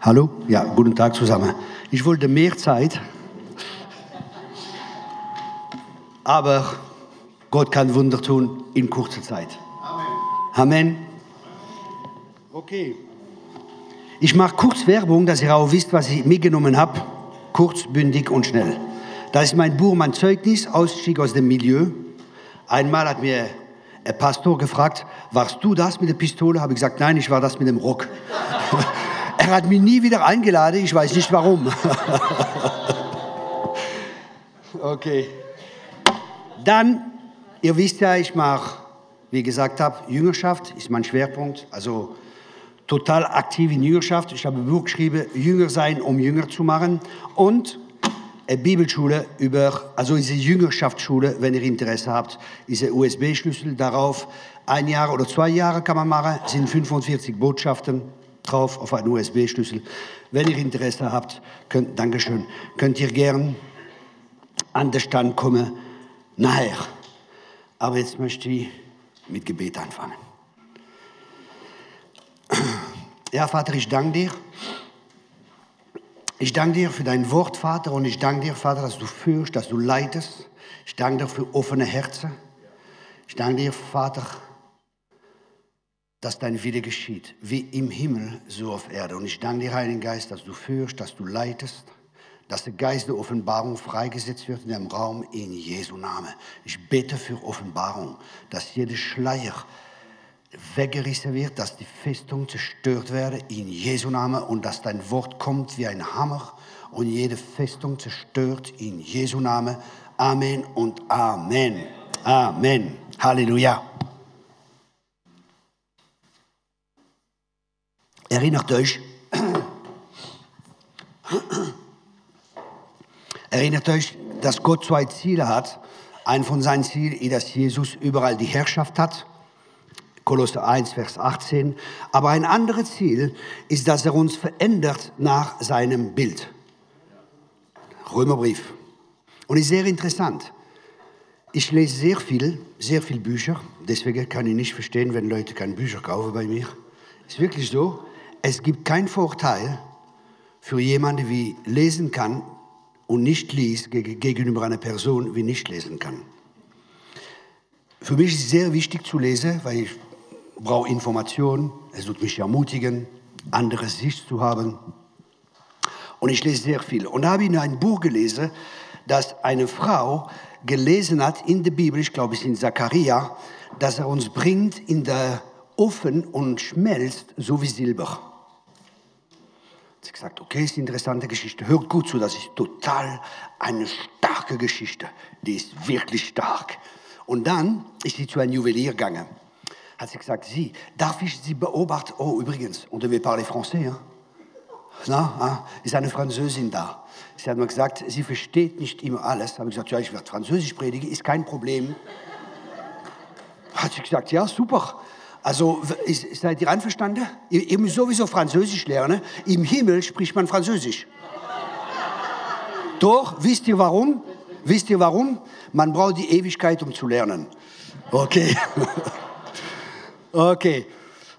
Hallo? Ja, guten Tag zusammen. Ich wollte mehr Zeit, aber Gott kann Wunder tun in kurzer Zeit. Amen. Amen. Okay. Ich mache kurz Werbung, dass ihr auch wisst, was ich mitgenommen habe. Kurz, bündig und schnell. Das ist mein Buch, mein Zeugnis, Ausstieg aus dem Milieu. Einmal hat mir ein Pastor gefragt, warst du das mit der Pistole? Habe ich gesagt, nein, ich war das mit dem Rock. er hat mich nie wieder eingeladen, ich weiß nicht warum. okay. Dann, ihr wisst ja, ich mache, wie gesagt habe, Jüngerschaft ist mein Schwerpunkt. Also total aktiv in Jüngerschaft. Ich habe ein Buch geschrieben, Jünger sein, um Jünger zu machen. Und eine Bibelschule über, also diese Jüngerschaftsschule, wenn ihr Interesse habt, diese USB-Schlüssel darauf. Ein Jahr oder zwei Jahre kann man machen, sind 45 Botschaften drauf auf einen USB-Schlüssel. Wenn ihr Interesse habt, könnt, Dankeschön, könnt ihr gern an den Stand kommen nachher. Aber jetzt möchte ich mit Gebet anfangen. Ja, Vater, ich danke dir. Ich danke dir für dein Wort, Vater, und ich danke dir, Vater, dass du führst, dass du leitest. Ich danke dir für offene Herzen. Ich danke dir, Vater, dass dein Wille geschieht, wie im Himmel, so auf Erde. Und ich danke dir, Heiligen Geist, dass du führst, dass du leitest, dass der Geist der Offenbarung freigesetzt wird in dem Raum in Jesu Namen. Ich bete für Offenbarung, dass jeder Schleier weggerissen wird, dass die Festung zerstört werde in Jesu Namen und dass dein Wort kommt wie ein Hammer und jede Festung zerstört in Jesu Namen. Amen und Amen. Amen. Halleluja. Erinnert euch, erinnert euch, dass Gott zwei Ziele hat. Ein von seinen Zielen ist, dass Jesus überall die Herrschaft hat Kolosser 1, Vers 18. Aber ein anderes Ziel ist, dass er uns verändert nach seinem Bild. Römerbrief. Und ist sehr interessant. Ich lese sehr viel, sehr viel Bücher. Deswegen kann ich nicht verstehen, wenn Leute keine Bücher kaufen bei mir. Ist wirklich so. Es gibt keinen Vorteil für jemanden, wie lesen kann und nicht liest, gegenüber einer Person, wie nicht lesen kann. Für mich ist es sehr wichtig zu lesen, weil ich brauche Informationen, es tut mich ermutigen, andere Sicht zu haben. Und ich lese sehr viel. Und da habe ich in ein Buch gelesen, das eine Frau gelesen hat in der Bibel, ich glaube es ist in Zachariah, dass er uns bringt in der Ofen und schmelzt so wie Silber. Sie hat gesagt, okay, ist eine interessante Geschichte. Hört gut zu, das ist total eine starke Geschichte. Die ist wirklich stark. Und dann ist sie zu einem Juwelier gegangen hat sie gesagt, Sie, darf ich Sie beobachten? Oh, übrigens, on devait parler français. Hein? Na, ah, ist eine Französin da. Sie hat mir gesagt, sie versteht nicht immer alles. Habe ich gesagt, ja, ich werde Französisch predigen, ist kein Problem. Hat sie gesagt, ja, super. Also, ist, seid ihr einverstanden? Ihr, ihr müsst sowieso Französisch lernen. Im Himmel spricht man Französisch. Doch, wisst ihr warum? Wisst ihr warum? Man braucht die Ewigkeit, um zu lernen. Okay. Okay,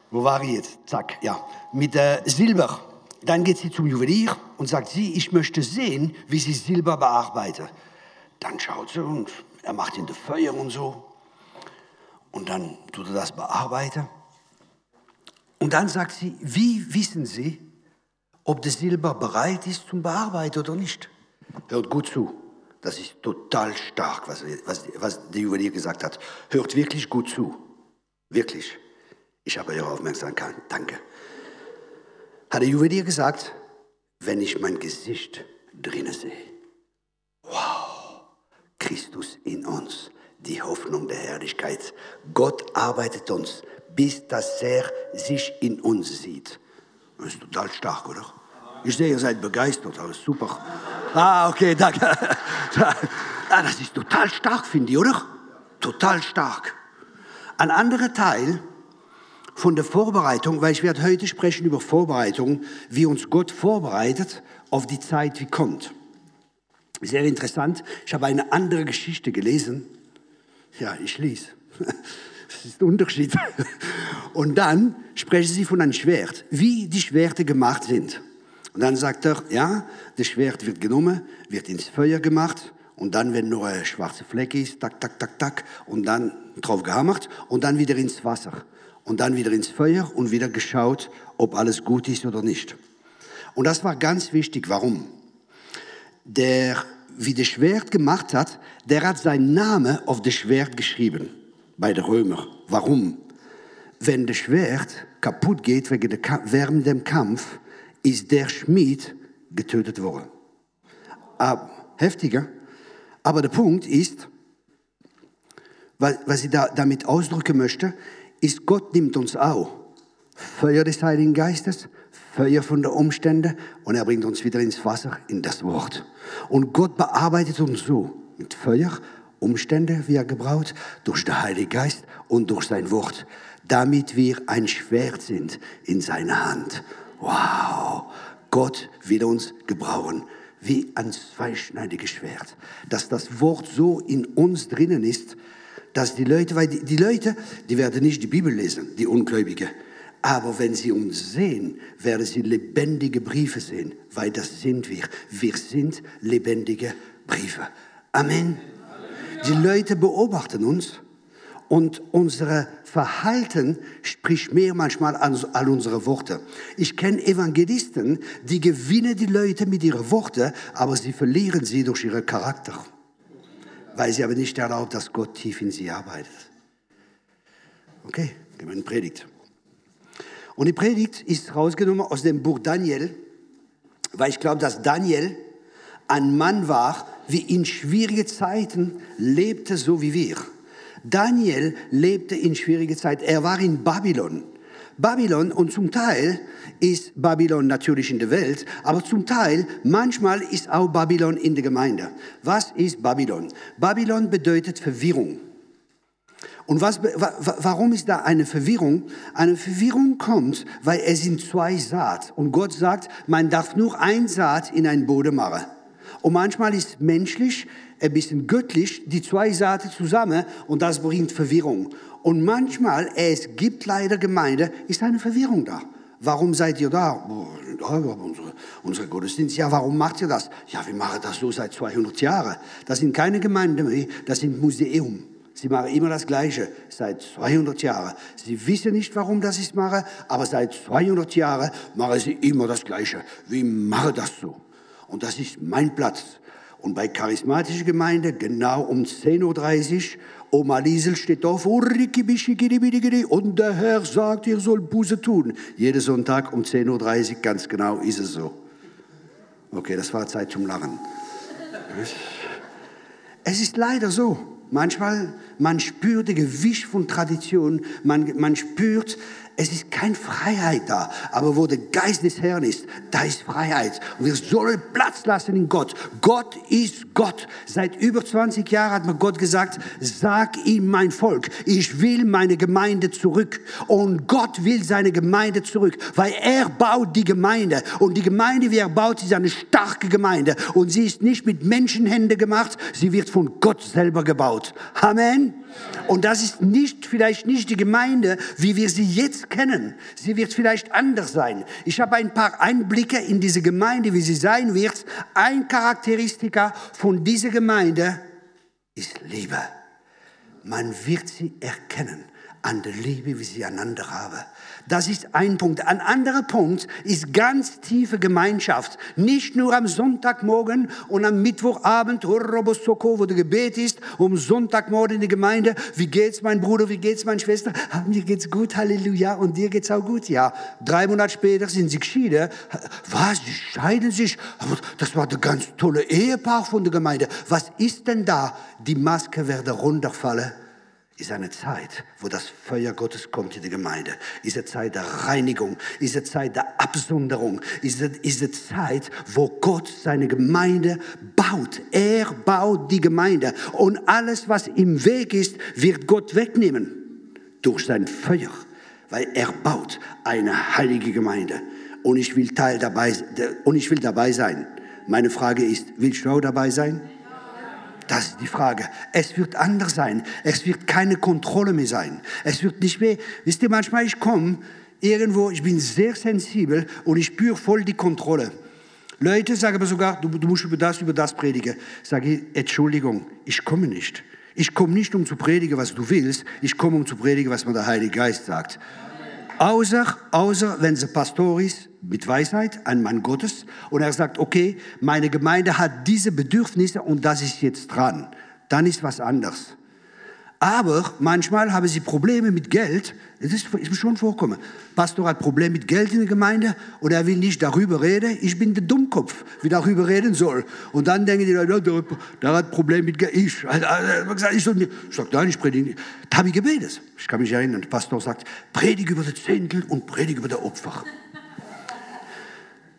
wo war ich jetzt? Zack, ja. Mit äh, Silber. Dann geht sie zum Juwelier und sagt sie, ich möchte sehen, wie sie Silber bearbeitet. Dann schaut sie und er macht in der Feuer und so. Und dann tut er das bearbeiten. Und dann sagt sie, wie wissen Sie, ob das Silber bereit ist zum Bearbeiten oder nicht? Hört gut zu. Das ist total stark, was, was, was der Juwelier gesagt hat. Hört wirklich gut zu. Wirklich. Ich habe Ihre Aufmerksamkeit. Danke. Hat der Juwelier gesagt, wenn ich mein Gesicht drinnen sehe. Wow, Christus in uns, die Hoffnung der Herrlichkeit. Gott arbeitet uns, bis dass er sich in uns sieht. Das ist total stark, oder? Ich sehe, ihr seid begeistert, alles super. Ah, okay, danke. Ah, das ist total stark, finde ich, oder? Total stark. Ein anderer Teil von der Vorbereitung, weil ich werde heute sprechen über Vorbereitung, wie uns Gott vorbereitet auf die Zeit, die kommt. Sehr interessant. Ich habe eine andere Geschichte gelesen. Ja, ich lese. Das ist der Unterschied. Und dann sprechen sie von einem Schwert, wie die Schwerte gemacht sind. Und dann sagt er, ja, das Schwert wird genommen, wird ins Feuer gemacht und dann, wenn nur ein schwarzer Fleck ist, tak, tak, tak, tak, und dann drauf gehammert und dann wieder ins Wasser und dann wieder ins Feuer und wieder geschaut, ob alles gut ist oder nicht. Und das war ganz wichtig. Warum? Der, wie das Schwert gemacht hat, der hat seinen Namen auf das Schwert geschrieben bei den Römer. Warum? Wenn das Schwert kaputt geht während dem Kampf, ist der Schmied getötet worden. Aber, heftiger. Aber der Punkt ist, was ich da, damit ausdrücken möchte, ist, Gott nimmt uns auch Feuer des Heiligen Geistes, Feuer von den Umständen und er bringt uns wieder ins Wasser, in das Wort. Und Gott bearbeitet uns so mit Feuer, Umstände, wie er gebraucht, durch den Heiligen Geist und durch sein Wort, damit wir ein Schwert sind in seiner Hand. Wow, Gott will uns gebrauchen wie ein zweischneidiges Schwert. Dass das Wort so in uns drinnen ist, dass die Leute, weil die, die Leute, die werden nicht die Bibel lesen, die Ungläubigen. Aber wenn sie uns sehen, werden sie lebendige Briefe sehen, weil das sind wir. Wir sind lebendige Briefe. Amen. Die Leute beobachten uns und unser Verhalten spricht mehr manchmal als all unsere Worte. Ich kenne Evangelisten, die gewinnen die Leute mit ihren Worten, aber sie verlieren sie durch ihren Charakter weil sie aber nicht erlaubt, dass Gott tief in sie arbeitet. Okay, gehen wir in die Predigt. Und die Predigt ist rausgenommen aus dem Buch Daniel, weil ich glaube, dass Daniel ein Mann war, wie in schwierigen Zeiten lebte, so wie wir. Daniel lebte in schwierigen Zeiten. Er war in Babylon. Babylon und zum Teil ist Babylon natürlich in der Welt, aber zum Teil, manchmal ist auch Babylon in der Gemeinde. Was ist Babylon? Babylon bedeutet Verwirrung. Und was, warum ist da eine Verwirrung? Eine Verwirrung kommt, weil es sind zwei Saat. Und Gott sagt, man darf nur ein Saat in einen Boden machen. Und manchmal ist menschlich, ein bisschen göttlich, die zwei Saaten zusammen und das bringt Verwirrung. Und manchmal, es gibt leider Gemeinde, ist eine Verwirrung da. Warum seid ihr da? Unsere, unsere Gottesdienst. Ja, warum macht ihr das? Ja, wir machen das so seit 200 Jahren. Das sind keine Gemeinden das sind Museum. Sie machen immer das Gleiche, seit 200 Jahren. Sie wissen nicht, warum das ich mache, aber seit 200 Jahren machen sie immer das Gleiche. Wir machen das so. Und das ist mein Platz. Und bei charismatischer Gemeinde genau um 10.30 Uhr Oma Liesel steht auf, und der Herr sagt, ihr sollt Buße tun. Jeden Sonntag um 10.30 Uhr, ganz genau ist es so. Okay, das war Zeit zum Lachen. Es ist leider so. Manchmal, man spürt das Gewicht von Tradition, man, man spürt, es ist keine Freiheit da. Aber wo der Geist des Herrn ist, da ist Freiheit. Und wir sollen Platz lassen in Gott. Gott ist Gott. Seit über 20 Jahren hat mir Gott gesagt, sag ihm mein Volk, ich will meine Gemeinde zurück. Und Gott will seine Gemeinde zurück, weil er baut die Gemeinde. Und die Gemeinde, wie er baut, ist eine starke Gemeinde. Und sie ist nicht mit Menschenhände gemacht, sie wird von Gott selber gebaut. Amen. Und das ist nicht, vielleicht nicht die Gemeinde, wie wir sie jetzt kennen. Sie wird vielleicht anders sein. Ich habe ein paar Einblicke in diese Gemeinde, wie sie sein wird. Ein Charakteristika von dieser Gemeinde ist Liebe. Man wird sie erkennen an der Liebe, wie sie einander haben. Das ist ein Punkt. Ein anderer Punkt ist ganz tiefe Gemeinschaft. Nicht nur am Sonntagmorgen und am Mittwochabend, wo der Gebet ist, um Sonntagmorgen in die Gemeinde. Wie geht's, mein Bruder? Wie geht's, meine Schwester? Ah, mir geht's gut, Halleluja. Und dir geht's auch gut? Ja. Drei Monate später sind sie geschieden. Was? Sie scheiden sich? Das war der ganz tolle Ehepaar von der Gemeinde. Was ist denn da? Die Maske werde runterfallen ist eine Zeit, wo das Feuer Gottes kommt in die Gemeinde. Ist eine Zeit der Reinigung, ist eine Zeit der Absonderung, ist eine, Zeit, wo Gott seine Gemeinde baut. Er baut die Gemeinde und alles, was im Weg ist, wird Gott wegnehmen durch sein Feuer, weil er baut eine heilige Gemeinde und ich will Teil dabei und ich will dabei sein. Meine Frage ist, willst du auch dabei sein? Das ist die Frage. Es wird anders sein. Es wird keine Kontrolle mehr sein. Es wird nicht mehr, wisst ihr, manchmal ich komme irgendwo, ich bin sehr sensibel und ich spüre voll die Kontrolle. Leute sagen aber sogar, du, du musst über das, über das predigen. Sage ich, Entschuldigung, ich komme nicht. Ich komme nicht, um zu predigen, was du willst. Ich komme, um zu predigen, was mir der Heilige Geist sagt. Außer, außer wenn sie Pastor ist, mit Weisheit, ein Mann Gottes, und er sagt, okay, meine Gemeinde hat diese Bedürfnisse und das ist jetzt dran. Dann ist was anderes. Aber manchmal haben sie Probleme mit Geld. Das ist, mir schon vorkommen. Pastor hat Probleme mit Geld in der Gemeinde und er will nicht darüber reden. Ich bin der Dummkopf, wie darüber reden soll. Und dann denken die Leute, der, hat Probleme mit Geld. Ich, also, ich soll nicht. Ich sage, nein, ich predige nicht. Da habe ich gebetet. Ich kann mich erinnern, der Pastor sagt, predige über das Zehntel und predige über das Opfer.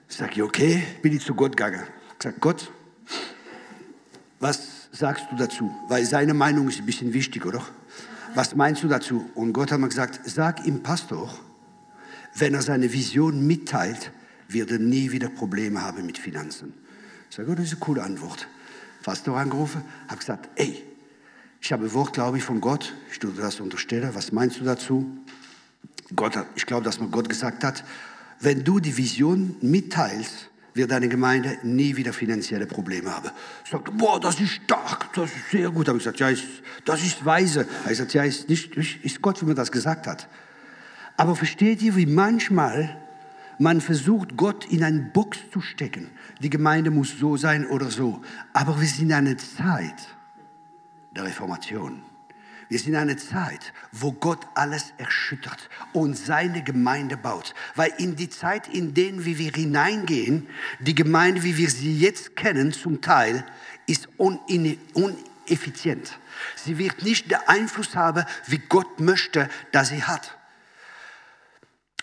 Ich sage, okay, bin ich zu Gott gegangen. Ich sage, Gott, was sagst du dazu? Weil seine Meinung ist ein bisschen wichtig, oder? Was meinst du dazu? Und Gott hat mir gesagt, sag ihm Pastor, wenn er seine Vision mitteilt, wird er nie wieder Probleme haben mit Finanzen. Ich sage, oh, das ist eine coole Antwort. Pastor angerufen, habe gesagt, ey, ich habe ein Wort, glaube ich, von Gott. Ich tue das unterstellen. Was meinst du dazu? Gott hat, ich glaube, dass mir Gott gesagt hat, wenn du die Vision mitteilst, wird deine Gemeinde nie wieder finanzielle Probleme haben. Ich sagte, boah, das ist stark, das ist sehr gut. Habe ich gesagt, ja, ist, das ist weise. Er sagt, ja, ist, nicht, ist Gott, wie mir das gesagt hat. Aber versteht ihr, wie manchmal man versucht, Gott in eine Box zu stecken? Die Gemeinde muss so sein oder so. Aber wir sind in einer Zeit der Reformation. Wir sind in einer Zeit, wo Gott alles erschüttert und seine Gemeinde baut. Weil in die Zeit, in der wir hineingehen, die Gemeinde, wie wir sie jetzt kennen, zum Teil, ist uneffizient. Sie wird nicht den Einfluss haben, wie Gott möchte, dass sie hat.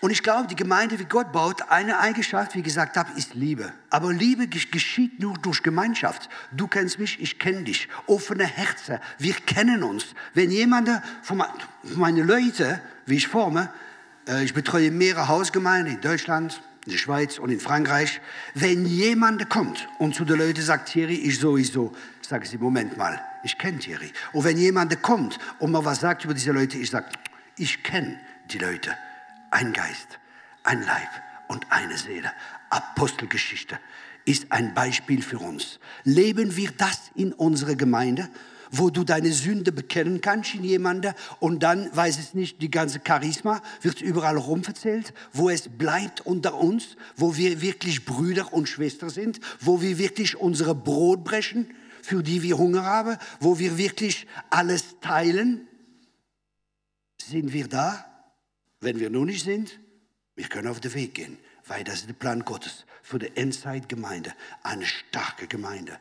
Und ich glaube, die Gemeinde, wie Gott baut, eine Eigenschaft, wie ich gesagt habe, ist Liebe. Aber Liebe geschieht nur durch Gemeinschaft. Du kennst mich, ich kenne dich. Offene Herzen, wir kennen uns. Wenn jemand von meinen Leuten, wie ich forme, äh, ich betreue mehrere Hausgemeinden in Deutschland, in der Schweiz und in Frankreich. Wenn jemand kommt und zu den Leuten sagt, Thierry, ich sowieso, sage sie, Moment mal, ich kenne Thierry. Und wenn jemand kommt und mir was sagt über diese Leute, ich sage, ich kenne die Leute ein Geist, ein Leib und eine Seele. Apostelgeschichte ist ein Beispiel für uns. Leben wir das in unserer Gemeinde, wo du deine Sünde bekennen kannst in jemanden und dann, weiß es nicht, die ganze Charisma wird überall rumverzählt, wo es bleibt unter uns, wo wir wirklich Brüder und Schwestern sind, wo wir wirklich unsere Brot brechen, für die wir Hunger haben, wo wir wirklich alles teilen. Sind wir da? Wenn wir nur nicht sind, wir können auf den Weg gehen, weil das ist der Plan Gottes für die Endzeitgemeinde, eine starke Gemeinde.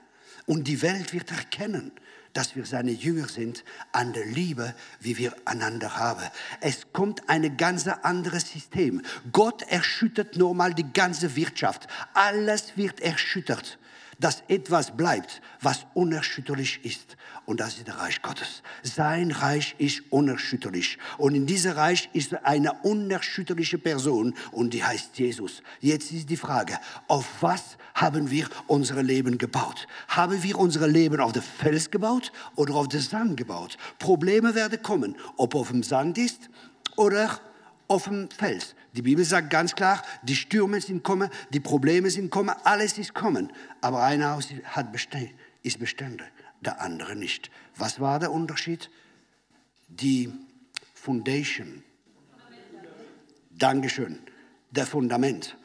Und die Welt wird erkennen, dass wir seine Jünger sind an der Liebe, wie wir einander haben. Es kommt ein ganz anderes System. Gott erschüttert normal die ganze Wirtschaft. Alles wird erschüttert dass etwas bleibt, was unerschütterlich ist. Und das ist das Reich Gottes. Sein Reich ist unerschütterlich. Und in diesem Reich ist eine unerschütterliche Person und die heißt Jesus. Jetzt ist die Frage, auf was haben wir unser Leben gebaut? Haben wir unser Leben auf den Fels gebaut oder auf den Sand gebaut? Probleme werden kommen, ob auf dem Sand ist oder auf dem Fels. Die Bibel sagt ganz klar, die Stürme sind kommen, die Probleme sind kommen, alles ist kommen. Aber ein Haus hat Bestände, ist Bestände, der andere nicht. Was war der Unterschied? Die Foundation. Dankeschön. Der Fundament.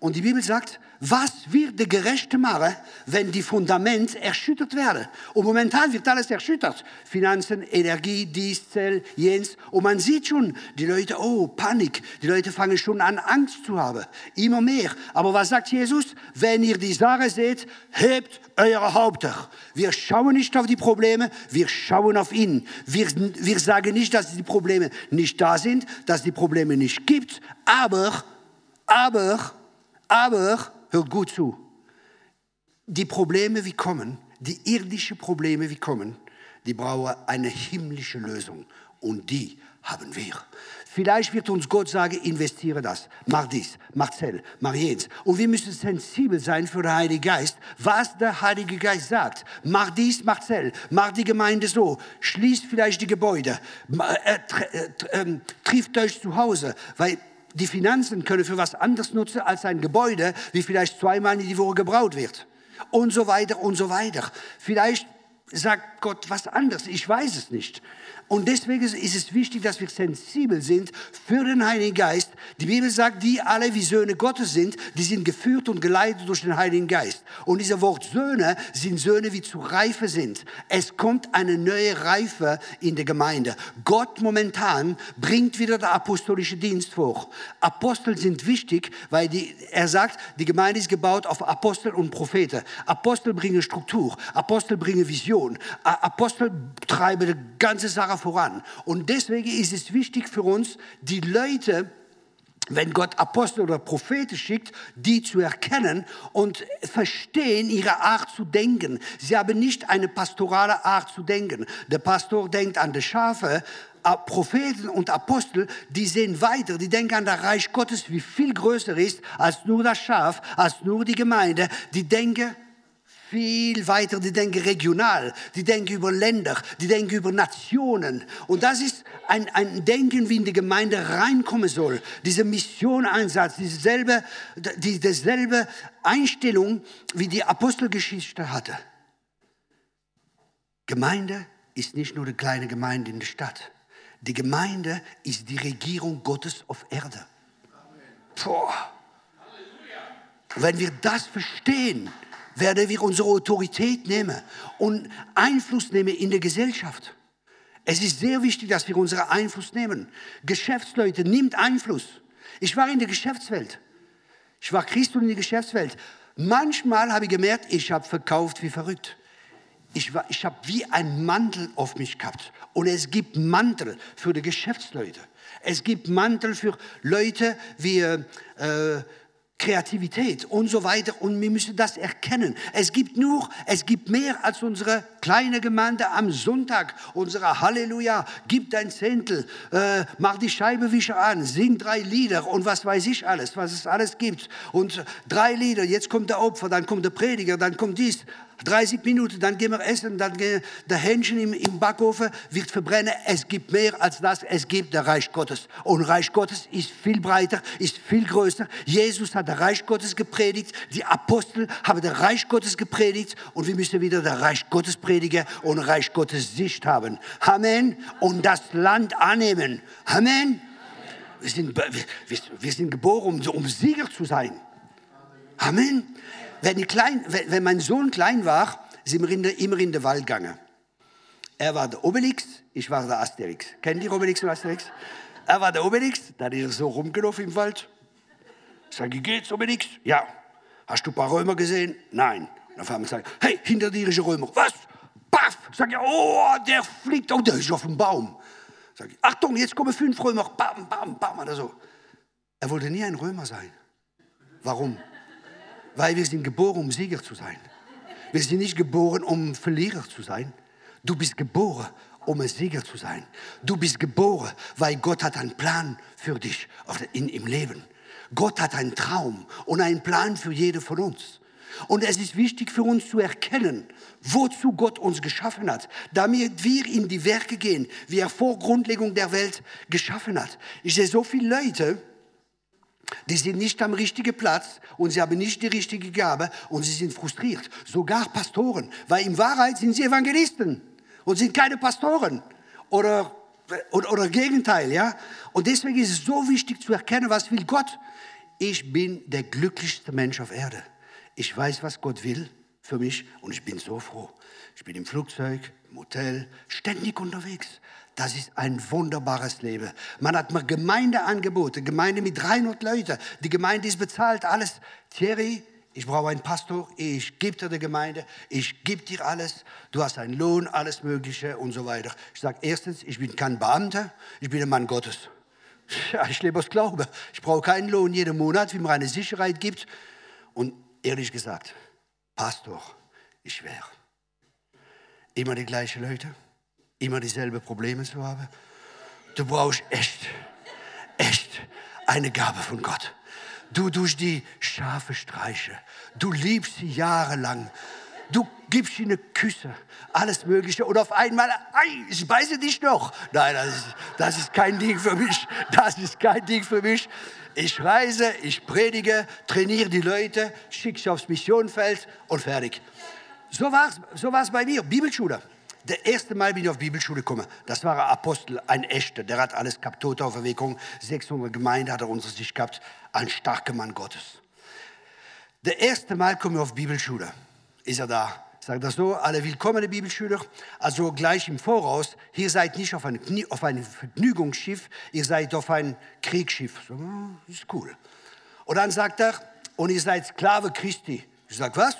Und die Bibel sagt, was wird der Gerechte machen, wenn die Fundamente erschüttert werden? Und momentan wird alles erschüttert. Finanzen, Energie, dies, Zell, jens. Und man sieht schon, die Leute, oh, Panik. Die Leute fangen schon an, Angst zu haben. Immer mehr. Aber was sagt Jesus? Wenn ihr die Sache seht, hebt eure Haupter. Wir schauen nicht auf die Probleme, wir schauen auf ihn. Wir, wir sagen nicht, dass die Probleme nicht da sind, dass die Probleme nicht gibt. Aber, aber, aber, hört gut zu, die Probleme, wie kommen, die irdischen Probleme, wie kommen, die brauchen eine himmlische Lösung. und die haben wir. Vielleicht wird uns Gott sagen, investiere das, mach dies, mach Zell, mach jenes. Und wir müssen sensibel sein für den Heiligen Geist, was der Heilige Geist sagt. Mach dies, mach Zell, mach die Gemeinde so, schließ vielleicht die Gebäude, äh, äh, äh, trifft euch zu Hause, weil die Finanzen können für was anderes nutzen als ein Gebäude, wie vielleicht zweimal in die Woche gebraut wird. Und so weiter und so weiter. Vielleicht sagt Gott was anderes, ich weiß es nicht. Und deswegen ist es wichtig, dass wir sensibel sind für den Heiligen Geist. Die Bibel sagt, die alle wie Söhne Gottes sind, die sind geführt und geleitet durch den Heiligen Geist. Und dieser Wort Söhne sind Söhne, wie zu Reife sind. Es kommt eine neue Reife in der Gemeinde. Gott momentan bringt wieder der apostolische Dienst vor. Apostel sind wichtig, weil die, er sagt, die Gemeinde ist gebaut auf Apostel und Propheten. Apostel bringen Struktur, Apostel bringen Vision, Apostel treiben die ganze Sache voran. Und deswegen ist es wichtig für uns, die Leute, wenn Gott Apostel oder Propheten schickt, die zu erkennen und verstehen ihre Art zu denken. Sie haben nicht eine pastorale Art zu denken. Der Pastor denkt an die Schafe, Propheten und Apostel, die sehen weiter, die denken an das Reich Gottes, wie viel größer ist als nur das Schaf, als nur die Gemeinde. Die denken viel weiter, die denken regional, die denken über Länder, die denken über Nationen. Und das ist ein, ein Denken, wie in die Gemeinde reinkommen soll. Diese Missioneinsatz, dieselbe, die, dieselbe Einstellung, wie die Apostelgeschichte hatte. Gemeinde ist nicht nur eine kleine Gemeinde in der Stadt. Die Gemeinde ist die Regierung Gottes auf Erde. Boah. Wenn wir das verstehen, werden wir unsere Autorität nehmen und Einfluss nehmen in der Gesellschaft. Es ist sehr wichtig, dass wir unseren Einfluss nehmen. Geschäftsleute, nimmt Einfluss. Ich war in der Geschäftswelt. Ich war Christ in der Geschäftswelt. Manchmal habe ich gemerkt, ich habe verkauft wie verrückt. Ich, war, ich habe wie ein Mantel auf mich gehabt. Und es gibt Mantel für die Geschäftsleute. Es gibt Mantel für Leute wie äh, Kreativität und so weiter. Und wir müssen das erkennen. Es gibt nur, es gibt mehr als unsere kleine Gemeinde am Sonntag. Unsere Halleluja, gib dein Zehntel, äh, mach die Scheibewischer an, sing drei Lieder und was weiß ich alles, was es alles gibt. Und drei Lieder, jetzt kommt der Opfer, dann kommt der Prediger, dann kommt dies. 30 Minuten, dann gehen wir essen, dann gehen der Hähnchen im, im Backofen wird verbrennen. Es gibt mehr als das, es gibt der Reich Gottes. Und Reich Gottes ist viel breiter, ist viel größer. Jesus hat der Reich Gottes gepredigt, die Apostel haben der Reich Gottes gepredigt und wir müssen wieder der Reich Gottes predigen und Reich Gottes Sicht haben. Amen. Und das Land annehmen. Amen. Wir sind, wir, wir sind geboren, um, um Sieger zu sein. Amen. Wenn, klein, wenn, mein Sohn klein war, sind wir immer in den Wald gegangen. Er war der Obelix, ich war der Asterix. Kennt ihr Obelix und Asterix? Er war der Obelix, da ist er so rumgelaufen im Wald. Sag ich, geht's Obelix? Ja. Hast du ein paar Römer gesehen? Nein. Dann fahren wir sagen, hey, hinter dir ist ein Römer. Was? Paff! Sag ich, oh, der fliegt, oh, der ist auf dem Baum. Sag ich, Achtung, jetzt kommen fünf Römer, bam, bam, bam, oder so. Er wollte nie ein Römer sein. Warum? Weil wir sind geboren, um Sieger zu sein. Wir sind nicht geboren, um Verlierer zu sein. Du bist geboren, um ein Sieger zu sein. Du bist geboren, weil Gott hat einen Plan für dich in, im Leben. Gott hat einen Traum und einen Plan für jede von uns. Und es ist wichtig für uns zu erkennen, wozu Gott uns geschaffen hat, damit wir in die Werke gehen, wie er vor Grundlegung der Welt geschaffen hat. Ich sehe so viele Leute, die sind nicht am richtigen Platz und sie haben nicht die richtige Gabe und sie sind frustriert. Sogar Pastoren, weil in Wahrheit sind sie Evangelisten und sind keine Pastoren oder, oder, oder Gegenteil. Ja? Und deswegen ist es so wichtig zu erkennen, was will Gott. Ich bin der glücklichste Mensch auf Erde. Ich weiß, was Gott will für mich und ich bin so froh. Ich bin im Flugzeug, im Hotel, ständig unterwegs. Das ist ein wunderbares Leben. Man hat mir Gemeindeangebote, Gemeinde mit 300 Leuten. Die Gemeinde ist bezahlt, alles. Thierry, ich brauche einen Pastor, ich gebe dir die Gemeinde, ich gebe dir alles, du hast einen Lohn, alles Mögliche und so weiter. Ich sage erstens, ich bin kein Beamter, ich bin ein Mann Gottes. Ja, ich lebe aus Glaube. Ich brauche keinen Lohn jeden Monat, wie mir eine Sicherheit gibt. Und ehrlich gesagt, Pastor, ich schwer. Immer die gleichen Leute immer dieselben Probleme zu haben. Du brauchst echt, echt eine Gabe von Gott. Du durch die Schafe streiche. Du liebst sie jahrelang. Du gibst ihnen Küsse, alles Mögliche. Und auf einmal, ei, ich beiße dich noch. Nein, das ist, das ist kein Ding für mich. Das ist kein Ding für mich. Ich reise, ich predige, trainiere die Leute, schicke sie aufs Missionfeld und fertig. So war es so bei mir, Bibelschule. Das erste Mal bin ich auf Bibelschule gekommen. Das war ein Apostel, ein echter. Der hat alles gehabt, Totauferweckung, 600 Gemeinden hat er unter sich gehabt. Ein starker Mann Gottes. Das erste Mal komme ich auf Bibelschule. Ist er da? Sagt er so, alle willkommene Bibelschüler, also gleich im Voraus, ihr seid nicht auf ein, auf ein Vergnügungsschiff, ihr seid auf ein Kriegsschiff. So, hm, ist cool. Und dann sagt er, und ihr seid Sklave Christi. Ich sage, was?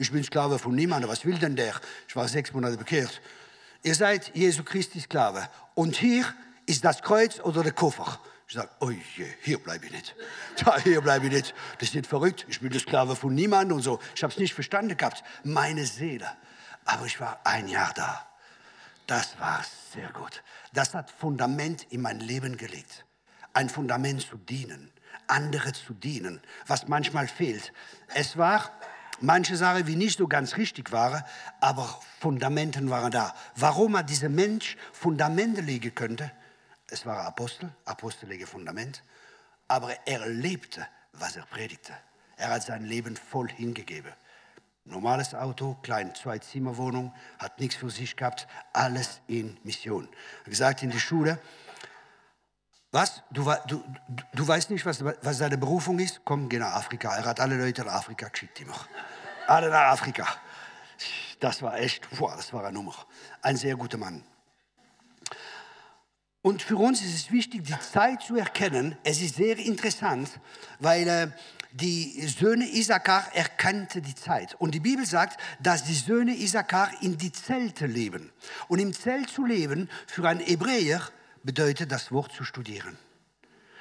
Ich bin Sklave von niemandem. Was will denn der? Ich war sechs Monate bekehrt. Ihr seid Jesu Christi Sklave. Und hier ist das Kreuz oder der Koffer. Ich sage, oh je, hier bleibe ich nicht. Da, hier bleibe ich nicht. Das ist nicht verrückt. Ich bin der Sklave von niemandem und so. Ich habe es nicht verstanden gehabt. Meine Seele. Aber ich war ein Jahr da. Das war sehr gut. Das hat Fundament in mein Leben gelegt. Ein Fundament zu dienen, andere zu dienen, was manchmal fehlt. Es war Manche Sachen, die nicht so ganz richtig waren, aber Fundamenten waren da. Warum er dieser Mensch Fundamente legen könnte, es war Apostel, Apostel legen Fundament, aber er lebte, was er predigte. Er hat sein Leben voll hingegeben. Normales Auto, kleine Zwei-Zimmer-Wohnung, hat nichts für sich gehabt, alles in Mission. Er hat gesagt in die Schule, was? Du, du, du weißt nicht, was, was seine Berufung ist? Komm, geh nach Afrika. Er hat alle Leute nach Afrika geschickt immer. Alle nach Afrika. Das war echt, boah, das war eine Nummer. Ein sehr guter Mann. Und für uns ist es wichtig, die Zeit zu erkennen. Es ist sehr interessant, weil äh, die Söhne Isakar erkannten die Zeit. Und die Bibel sagt, dass die Söhne Isakar in die Zelte leben. Und im Zelt zu leben für einen Hebräer bedeutet, das Wort zu studieren.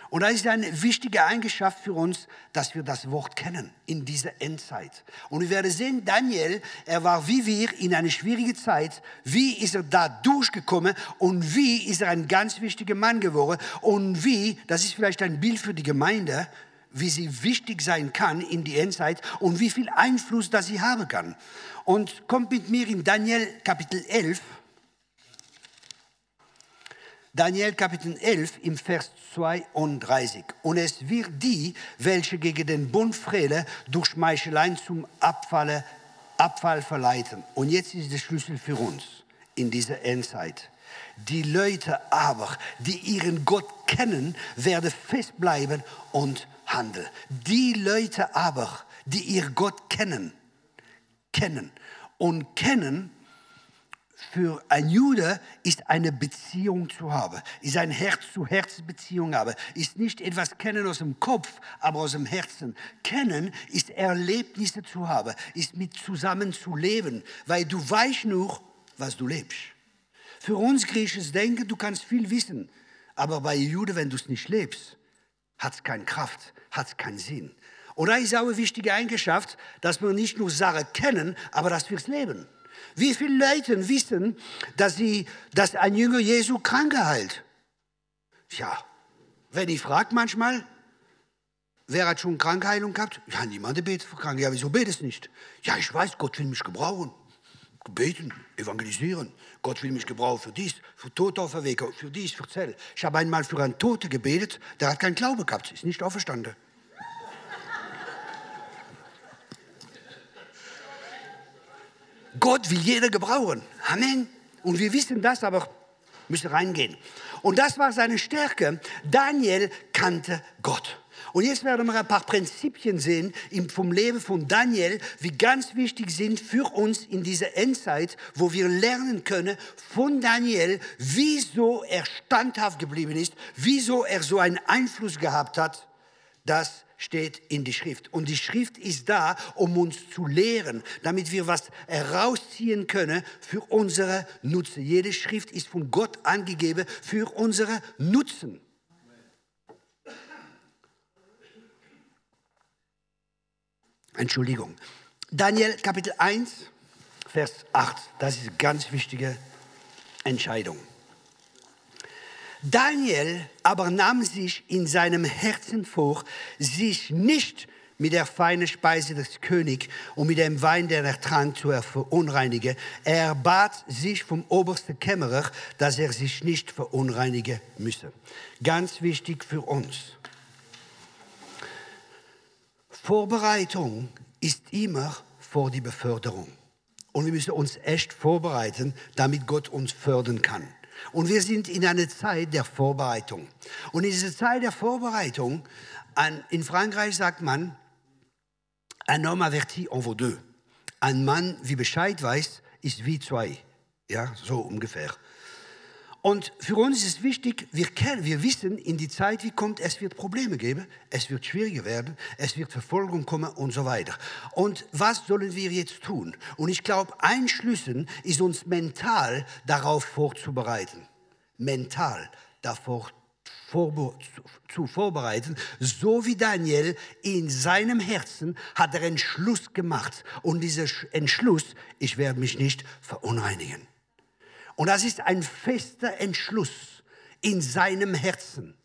Und da ist eine wichtige Eigenschaft für uns, dass wir das Wort kennen in dieser Endzeit. Und wir werden sehen, Daniel, er war wie wir in eine schwierige Zeit. Wie ist er da durchgekommen und wie ist er ein ganz wichtiger Mann geworden und wie, das ist vielleicht ein Bild für die Gemeinde, wie sie wichtig sein kann in die Endzeit und wie viel Einfluss das sie haben kann. Und kommt mit mir in Daniel Kapitel 11. Daniel Kapitel 11 im Vers 32. Und es wird die, welche gegen den Bund frele, durch Schmeicheleien zum Abfalle, Abfall verleiten. Und jetzt ist der Schlüssel für uns in dieser Endzeit. Die Leute aber, die ihren Gott kennen, werden festbleiben und handeln. Die Leute aber, die ihr Gott kennen, kennen und kennen, für ein Jude ist eine Beziehung zu haben, ist eine Herz-zu-Herz-Beziehung haben, ist nicht etwas kennen aus dem Kopf, aber aus dem Herzen. Kennen ist Erlebnisse zu haben, ist mit zusammen zu leben, weil du weißt nur, was du lebst. Für uns Griechen denken, du kannst viel wissen, aber bei Jude, wenn du es nicht lebst, hat es keine Kraft, hat es keinen Sinn. Und da ist auch eine wichtige Eigenschaft, dass wir nicht nur Sachen kennen, aber dass wir es leben. Wie viele Leute wissen, dass, sie, dass ein Jünger Jesu Kranke heilt? Tja, wenn ich frage manchmal, wer hat schon Krankheilung gehabt? Ja, niemand betet für Kranke. Ja, wieso betest nicht? Ja, ich weiß, Gott will mich gebrauchen. Beten, evangelisieren. Gott will mich gebrauchen für dies, für Totauferweckung, für dies, für Zell. Ich habe einmal für einen Tote gebetet, der hat keinen Glaube gehabt, ist nicht auferstanden. Gott will jeder gebrauchen. Amen. Und wir wissen das, aber müssen reingehen. Und das war seine Stärke. Daniel kannte Gott. Und jetzt werden wir ein paar Prinzipien sehen vom Leben von Daniel, wie ganz wichtig sind für uns in dieser Endzeit, wo wir lernen können von Daniel, wieso er standhaft geblieben ist, wieso er so einen Einfluss gehabt hat, dass steht in die Schrift. Und die Schrift ist da, um uns zu lehren, damit wir was herausziehen können für unsere Nutzen. Jede Schrift ist von Gott angegeben für unsere Nutzen. Entschuldigung. Daniel Kapitel 1, Vers 8. Das ist eine ganz wichtige Entscheidung. Daniel aber nahm sich in seinem Herzen vor, sich nicht mit der feinen Speise des Königs und mit dem Wein, den er trank, zu verunreinigen. Er bat sich vom obersten Kämmerer, dass er sich nicht verunreinigen müsse. Ganz wichtig für uns. Vorbereitung ist immer vor die Beförderung. Und wir müssen uns echt vorbereiten, damit Gott uns fördern kann. Und wir sind in einer Zeit der Vorbereitung. Und in dieser Zeit der Vorbereitung, in Frankreich sagt man, un homme averti en vaut deux. Ein Mann, wie Bescheid weiß, ist wie zwei. Ja, so ungefähr. Und für uns ist wichtig, wir, kennen, wir wissen, in die Zeit, wie kommt, es wird Probleme geben, es wird schwieriger werden, es wird Verfolgung kommen und so weiter. Und was sollen wir jetzt tun? Und ich glaube, ein Schlüssel ist uns mental darauf vorzubereiten. Mental davor zu vorbereiten, so wie Daniel in seinem Herzen hat er Entschluss gemacht. Und dieser Entschluss, ich werde mich nicht verunreinigen. Und das ist ein fester Entschluss in seinem Herzen.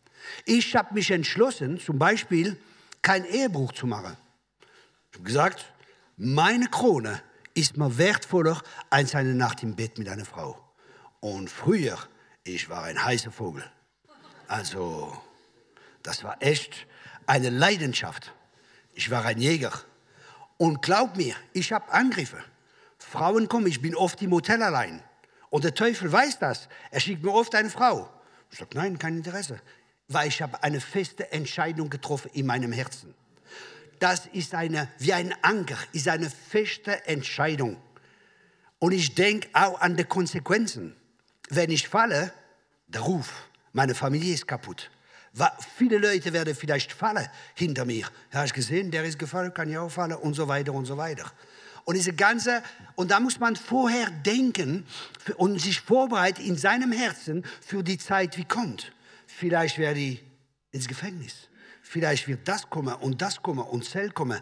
Ich habe mich entschlossen, zum Beispiel keinen Ehebruch zu machen. Ich habe gesagt, meine Krone ist mir wertvoller als eine Nacht im Bett mit einer Frau. Und früher, ich war ein heißer Vogel. Also, das war echt eine Leidenschaft. Ich war ein Jäger. Und glaub mir, ich habe Angriffe. Frauen kommen, ich bin oft im Hotel allein. Und der Teufel weiß das. Er schickt mir oft eine Frau. Ich sage, nein, kein Interesse. Weil ich habe eine feste Entscheidung getroffen in meinem Herzen. Das ist eine, wie ein Anker, ist eine feste Entscheidung. Und ich denke auch an die Konsequenzen. Wenn ich falle, der Ruf, meine Familie ist kaputt. Viele Leute werden vielleicht fallen hinter mir. Hast gesehen, der ist gefallen, kann ja auch fallen und so weiter und so weiter. Und diese ganze, und da muss man vorher denken und sich vorbereiten in seinem Herzen für die Zeit, wie kommt. Vielleicht werde ich ins Gefängnis. Vielleicht wird das kommen und das kommen und Zell kommen.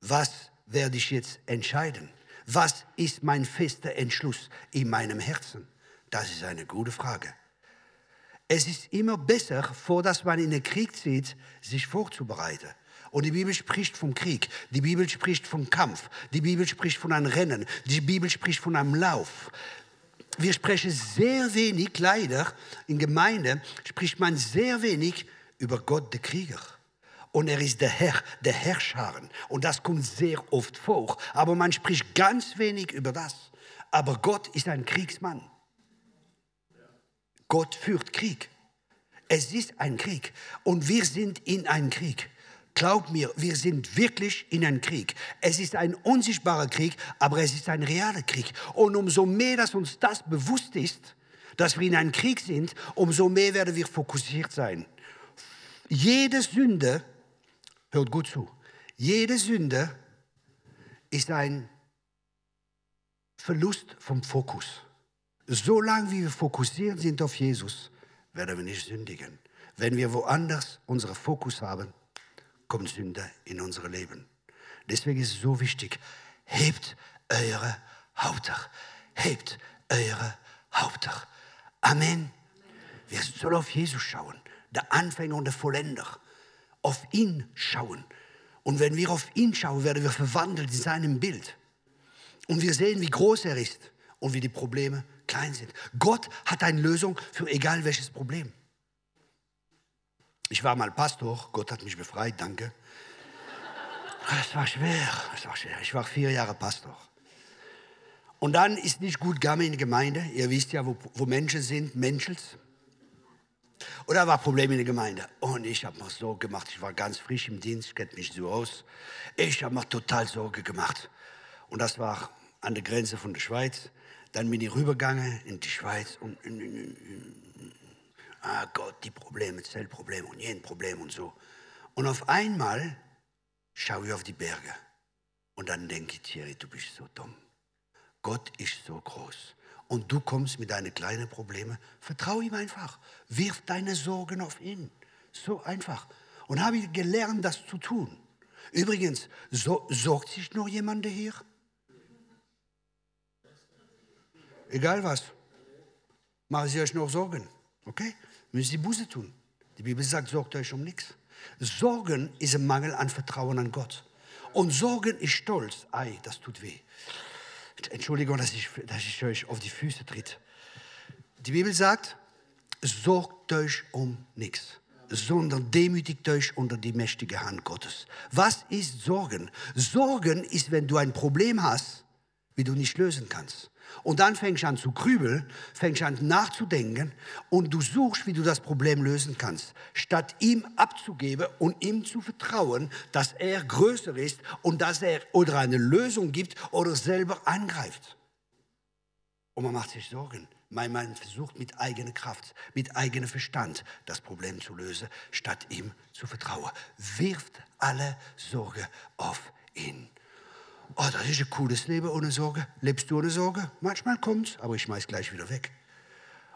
Was werde ich jetzt entscheiden? Was ist mein fester Entschluss in meinem Herzen? Das ist eine gute Frage. Es ist immer besser, vor dass man in den Krieg zieht, sich vorzubereiten. Und die Bibel spricht vom Krieg, die Bibel spricht vom Kampf, die Bibel spricht von einem Rennen, die Bibel spricht von einem Lauf. Wir sprechen sehr wenig, leider, in Gemeinde spricht man sehr wenig über Gott, der Krieger. Und er ist der Herr, der Herrscher. Und das kommt sehr oft vor. Aber man spricht ganz wenig über das. Aber Gott ist ein Kriegsmann. Gott führt Krieg. Es ist ein Krieg. Und wir sind in einem Krieg. Glaub mir, wir sind wirklich in einem Krieg. Es ist ein unsichtbarer Krieg, aber es ist ein realer Krieg. Und umso mehr, dass uns das bewusst ist, dass wir in einem Krieg sind, umso mehr werden wir fokussiert sein. Jede Sünde, hört gut zu, jede Sünde ist ein Verlust vom Fokus. Solange wir fokussiert sind auf Jesus, werden wir nicht sündigen. Wenn wir woanders unseren Fokus haben, kommt Sünde in unser Leben. Deswegen ist es so wichtig, hebt eure Haupter. Hebt eure Haupter. Amen. Wir sollen auf Jesus schauen, der Anfänger und der Vollender. Auf ihn schauen. Und wenn wir auf ihn schauen, werden wir verwandelt in seinem Bild. Und wir sehen, wie groß er ist und wie die Probleme klein sind. Gott hat eine Lösung für egal welches Problem. Ich war mal Pastor, Gott hat mich befreit, danke. Es war schwer, es war schwer. Ich war vier Jahre Pastor. Und dann ist nicht gut gegangen in der Gemeinde. Ihr wisst ja, wo, wo Menschen sind, Menschels. Und da war Problem in der Gemeinde. Und ich habe mir so gemacht, ich war ganz frisch im Dienst, ich kenne mich so aus. Ich habe mir total Sorge gemacht. Und das war an der Grenze von der Schweiz. Dann bin ich rübergegangen in die Schweiz und ah Gott, die Probleme, Zellprobleme und jeden Problem und so. Und auf einmal schaue ich auf die Berge und dann denke ich, Thierry, du bist so dumm. Gott ist so groß. Und du kommst mit deinen kleinen Problemen, vertraue ihm einfach. Wirf deine Sorgen auf ihn. So einfach. Und habe ich gelernt, das zu tun. Übrigens, so, sorgt sich noch jemand hier? Egal was. Machen Sie euch noch Sorgen. Okay? Müssen Sie Buße tun. Die Bibel sagt, sorgt euch um nichts. Sorgen ist ein Mangel an Vertrauen an Gott. Und Sorgen ist Stolz. Ei, das tut weh. Entschuldigung, dass ich, dass ich euch auf die Füße tritt. Die Bibel sagt, sorgt euch um nichts, sondern demütigt euch unter die mächtige Hand Gottes. Was ist Sorgen? Sorgen ist, wenn du ein Problem hast, wie du nicht lösen kannst. Und dann fängst du an zu grübeln, fängst an nachzudenken und du suchst, wie du das Problem lösen kannst, statt ihm abzugeben und ihm zu vertrauen, dass er größer ist und dass er oder eine Lösung gibt oder selber angreift. Und man macht sich Sorgen. Mein Mann versucht mit eigener Kraft, mit eigenem Verstand das Problem zu lösen, statt ihm zu vertrauen. Wirft alle Sorge auf ihn. Oh, das ist ein cooles Leben ohne Sorge. Lebst du ohne Sorge? Manchmal kommt's, aber ich schmeiß gleich wieder weg.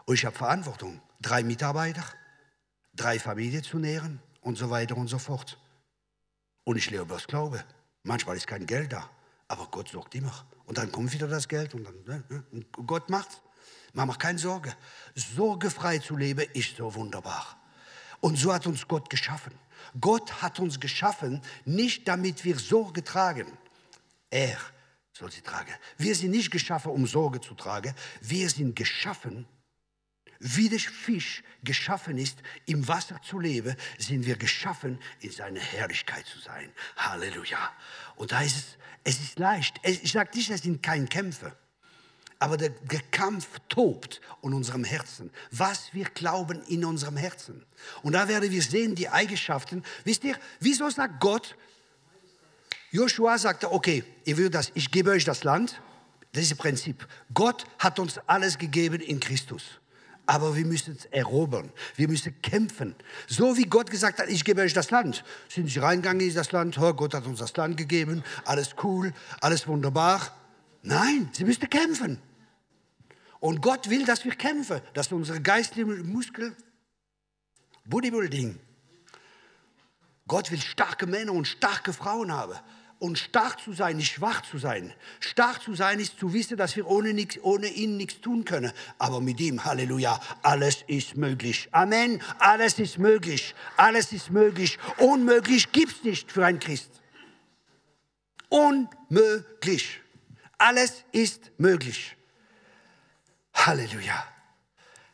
Und ich habe Verantwortung. Drei Mitarbeiter, drei Familien zu nähren und so weiter und so fort. Und ich lebe aus Glaube. Manchmal ist kein Geld da, aber Gott sorgt immer. Und dann kommt wieder das Geld und, dann, ne, ne, und Gott macht's. Man macht keine Sorge. Sorgefrei zu leben ist so wunderbar. Und so hat uns Gott geschaffen. Gott hat uns geschaffen, nicht damit wir Sorge tragen. Er soll sie tragen. Wir sind nicht geschaffen, um Sorge zu tragen. Wir sind geschaffen, wie der Fisch geschaffen ist, im Wasser zu leben, sind wir geschaffen, in seiner Herrlichkeit zu sein. Halleluja. Und da ist es, es ist leicht. Ich sage nicht, es sind keine Kämpfe. Aber der, der, Kampf tobt in unserem Herzen. Was wir glauben in unserem Herzen. Und da werden wir sehen, die Eigenschaften. Wisst ihr, wieso sagt Gott, Joshua sagte, okay, ihr will das, ich gebe euch das Land. Das ist das Prinzip. Gott hat uns alles gegeben in Christus. Aber wir müssen es erobern. Wir müssen kämpfen. So wie Gott gesagt hat, ich gebe euch das Land. Sind sie reingegangen in das Land? Oh, Gott hat uns das Land gegeben. Alles cool, alles wunderbar. Nein, sie müssten kämpfen. Und Gott will, dass wir kämpfen, dass unsere geistlichen Muskeln, Bodybuilding, Gott will starke Männer und starke Frauen haben. Und stark zu sein, nicht schwach zu sein. Stark zu sein ist zu wissen, dass wir ohne, nix, ohne ihn nichts tun können. Aber mit ihm, Halleluja, alles ist möglich. Amen, alles ist möglich. Alles ist möglich. Unmöglich gibt es nicht für einen Christ. Unmöglich. Alles ist möglich. Halleluja.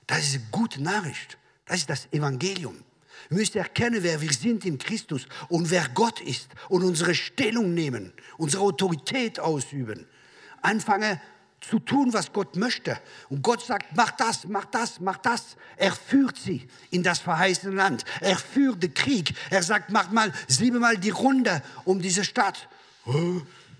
Das ist eine gute Nachricht. Das ist das Evangelium. Wir müssen erkennen, wer wir sind in Christus und wer Gott ist und unsere Stellung nehmen, unsere Autorität ausüben. Anfangen zu tun, was Gott möchte. Und Gott sagt, mach das, mach das, mach das. Er führt sie in das verheißene Land. Er führt den Krieg. Er sagt, mach mal siebenmal die Runde um diese Stadt.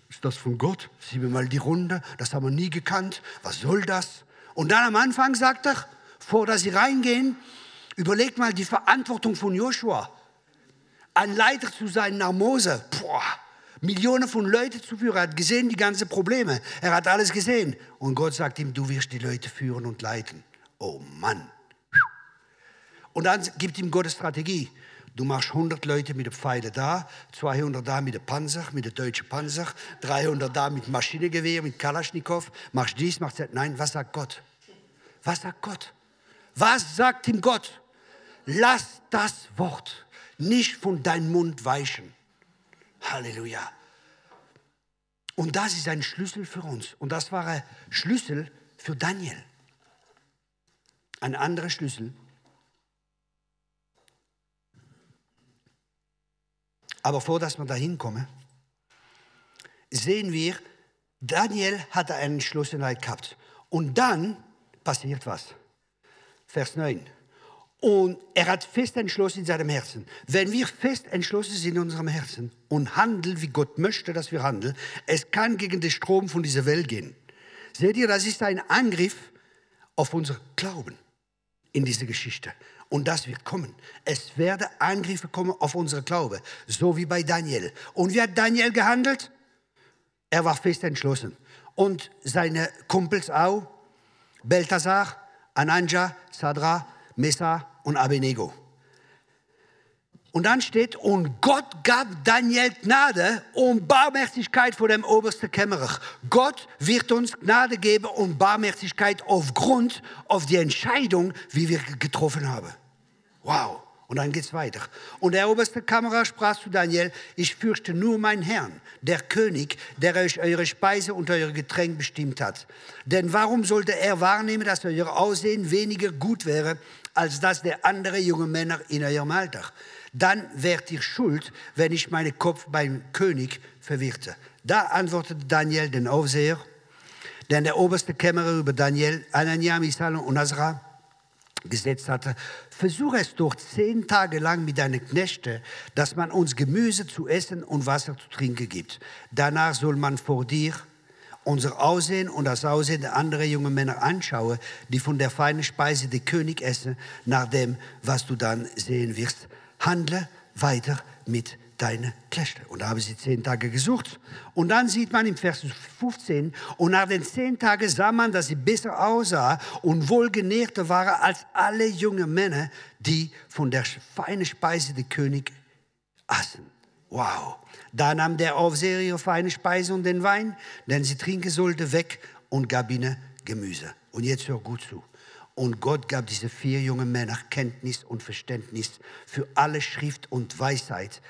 Ist das von Gott? Siebenmal die Runde, das haben wir nie gekannt. Was soll das? Und dann am Anfang sagt er, vor dass sie reingehen, überlegt mal die Verantwortung von Joshua. Ein Leiter zu sein nach Mose. Boah, Millionen von Leuten zu führen. Er hat gesehen die ganzen Probleme. Er hat alles gesehen. Und Gott sagt ihm, du wirst die Leute führen und leiten. Oh Mann. Und dann gibt ihm Gottes Strategie. Du machst 100 Leute mit den Pfeilen da, 200 da mit dem Panzer, mit dem deutschen Panzer, 300 da mit Maschinengewehr, mit Kalaschnikow. Machst dies, machst das. Nein, was sagt Gott? Was sagt Gott? Was sagt ihm Gott? Lass das Wort nicht von deinem Mund weichen. Halleluja. Und das ist ein Schlüssel für uns. Und das war ein Schlüssel für Daniel. Ein anderer Schlüssel Aber vor dass wir dahin kommen, sehen wir, Daniel hatte eine Entschlossenheit gehabt. Und dann passiert was. Vers 9. Und er hat fest entschlossen in seinem Herzen. Wenn wir fest entschlossen sind in unserem Herzen und handeln, wie Gott möchte, dass wir handeln, es kann gegen den Strom von dieser Welt gehen. Seht ihr, das ist ein Angriff auf unser Glauben in diese Geschichte. Und das wird kommen. Es werden Angriffe kommen auf unsere Glaube, so wie bei Daniel. Und wie hat Daniel gehandelt? Er war fest entschlossen. Und seine Kumpels auch, Beltasar, Ananja, Sadra, Mesa und Abenego. Und dann steht, und Gott gab Daniel Gnade und Barmherzigkeit vor dem obersten Kämmerer. Gott wird uns Gnade geben und Barmherzigkeit aufgrund auf die Entscheidung, wie wir getroffen haben. Wow. Und dann geht's weiter. Und der oberste Kamera sprach zu Daniel, ich fürchte nur meinen Herrn, der König, der euch eure Speise und euer Getränk bestimmt hat. Denn warum sollte er wahrnehmen, dass euer Aussehen weniger gut wäre, als das der andere junge Männer in eurem Alter? Dann wärt ihr schuld, wenn ich meinen Kopf beim König verwirrte. Da antwortete Daniel den Aufseher, denn der oberste Kämmerer über Daniel, Anania, Misal und Azra, gesetzt hatte, versuche es doch zehn Tage lang mit deinen Knechten, dass man uns Gemüse zu essen und Wasser zu trinken gibt. Danach soll man vor dir unser Aussehen und das Aussehen der anderen jungen Männer anschauen, die von der feinen Speise der König essen, nach dem, was du dann sehen wirst. Handle weiter mit deine Knechte. Und da haben sie zehn Tage gesucht. Und dann sieht man im Vers 15, und nach den zehn Tagen sah man, dass sie besser aussah und wohlgenährter waren als alle jungen Männer, die von der feinen Speise der König aßen. Wow. Da nahm der Aufseher ihre feine Speise und den Wein, den sie trinken sollte, weg und gab ihnen Gemüse. Und jetzt hör gut zu. Und Gott gab diese vier jungen Männer Kenntnis und Verständnis für alle Schrift und Weisheit,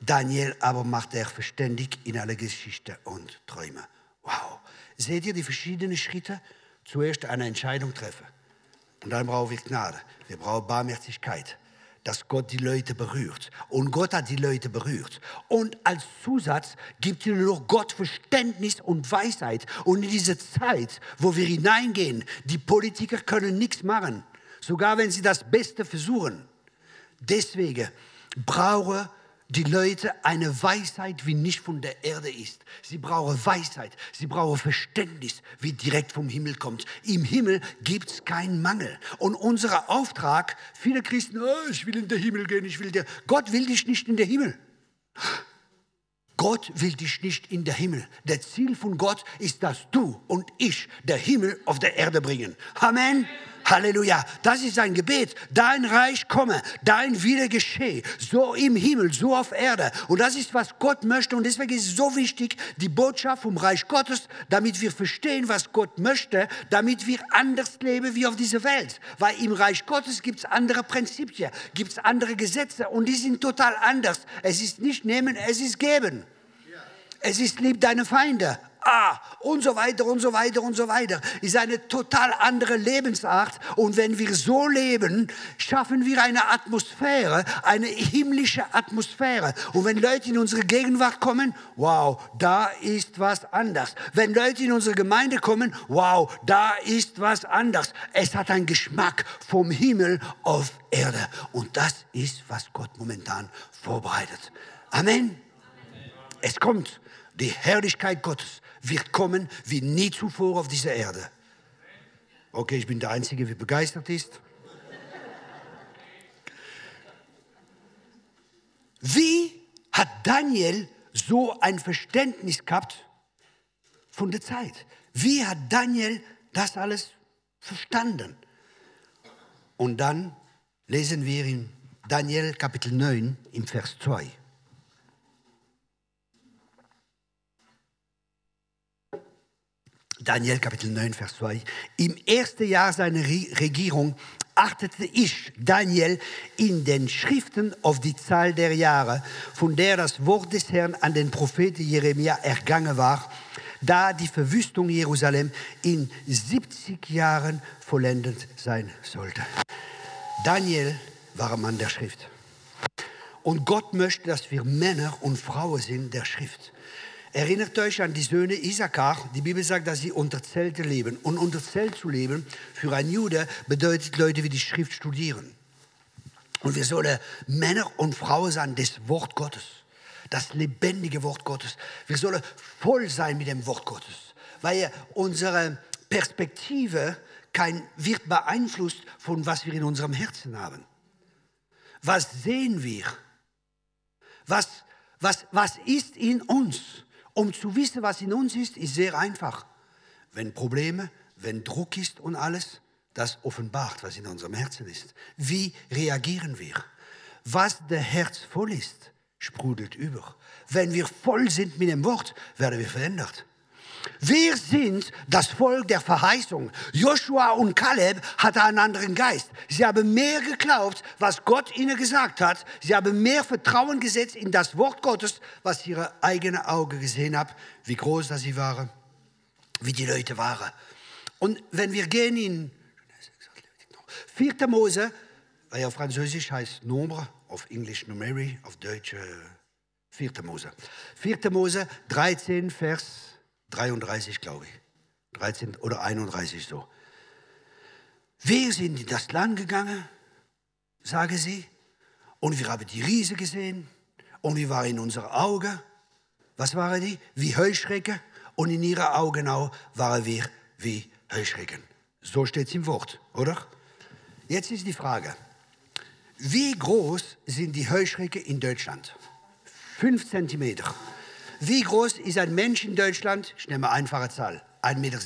Daniel aber macht er verständig in alle Geschichte und Träume. Wow. Seht ihr die verschiedenen Schritte? Zuerst eine Entscheidung treffen. Und dann brauchen wir Gnade. Wir brauchen Barmherzigkeit, dass Gott die Leute berührt. Und Gott hat die Leute berührt. Und als Zusatz gibt ihnen noch Gott Verständnis und Weisheit. Und in diese Zeit, wo wir hineingehen, die Politiker können nichts machen. Sogar wenn sie das Beste versuchen. Deswegen brauche die Leute eine Weisheit, wie nicht von der Erde ist. Sie brauchen Weisheit, sie brauchen Verständnis, wie direkt vom Himmel kommt. Im Himmel gibt es keinen Mangel. Und unser Auftrag, viele Christen, oh, ich will in den Himmel gehen, ich will der. Gott will dich nicht in den Himmel. Gott will dich nicht in den Himmel. Der Ziel von Gott ist, dass du und ich der Himmel auf der Erde bringen. Amen. Halleluja. Das ist sein Gebet. Dein Reich komme, dein Wille geschehe. So im Himmel, so auf Erde. Und das ist, was Gott möchte. Und deswegen ist es so wichtig, die Botschaft vom Reich Gottes, damit wir verstehen, was Gott möchte, damit wir anders leben wie auf dieser Welt. Weil im Reich Gottes gibt es andere Prinzipien, gibt es andere Gesetze und die sind total anders. Es ist nicht nehmen, es ist geben. Es ist lieb deine Feinde ah, und so weiter und so weiter und so weiter. Ist eine total andere Lebensart. Und wenn wir so leben, schaffen wir eine Atmosphäre, eine himmlische Atmosphäre. Und wenn Leute in unsere Gegenwart kommen, wow, da ist was anders. Wenn Leute in unsere Gemeinde kommen, wow, da ist was anders. Es hat einen Geschmack vom Himmel auf Erde. Und das ist, was Gott momentan vorbereitet. Amen. Es kommt die Herrlichkeit Gottes wird kommen wie nie zuvor auf dieser Erde. Okay, ich bin der Einzige, der begeistert ist. Wie hat Daniel so ein Verständnis gehabt von der Zeit? Wie hat Daniel das alles verstanden? Und dann lesen wir in Daniel Kapitel 9 im Vers 2. Daniel Kapitel 9, Vers 2. Im ersten Jahr seiner Regierung achtete ich, Daniel, in den Schriften auf die Zahl der Jahre, von der das Wort des Herrn an den Propheten Jeremia ergangen war, da die Verwüstung Jerusalem in 70 Jahren vollendet sein sollte. Daniel war ein Mann der Schrift. Und Gott möchte, dass wir Männer und Frauen sind der Schrift. Erinnert euch an die Söhne Isakar. Die Bibel sagt, dass sie unter Zelte leben. Und unter Zelt zu leben für einen Jude bedeutet Leute, wie die Schrift studieren. Und wir sollen Männer und Frauen sein des Wort Gottes. Das lebendige Wort Gottes. Wir sollen voll sein mit dem Wort Gottes. Weil unsere Perspektive kein, wird beeinflusst von was wir in unserem Herzen haben. Was sehen wir? Was, was, was ist in uns? Um zu wissen, was in uns ist, ist sehr einfach. Wenn Probleme, wenn Druck ist und alles, das offenbart, was in unserem Herzen ist. Wie reagieren wir? Was der Herz voll ist, sprudelt über. Wenn wir voll sind mit dem Wort, werden wir verändert. Wir sind das Volk der Verheißung. Joshua und Kaleb hatten einen anderen Geist. Sie haben mehr geglaubt, was Gott ihnen gesagt hat. Sie haben mehr Vertrauen gesetzt in das Wort Gottes, was ihre eigenen Augen gesehen haben, wie groß das sie waren, wie die Leute waren. Und wenn wir gehen in 4. Mose, weil ja Französisch heißt Nombre, auf Englisch Numeri, auf Deutsch 4. Mose. 4. Mose 13, Vers 33, glaube ich. 13 oder 31 so. Wir sind in das Land gegangen, sage sie, und wir haben die Riese gesehen und wir waren in unser Auge. Was waren die? Wie Heuschrecken und in ihren Augen auch waren wir wie Heuschrecken. So steht es im Wort, oder? Jetzt ist die Frage, wie groß sind die Heuschrecken in Deutschland? Fünf Zentimeter. Wie groß ist ein Mensch in Deutschland? Ich nehme eine einfache Zahl. 1,70 Meter.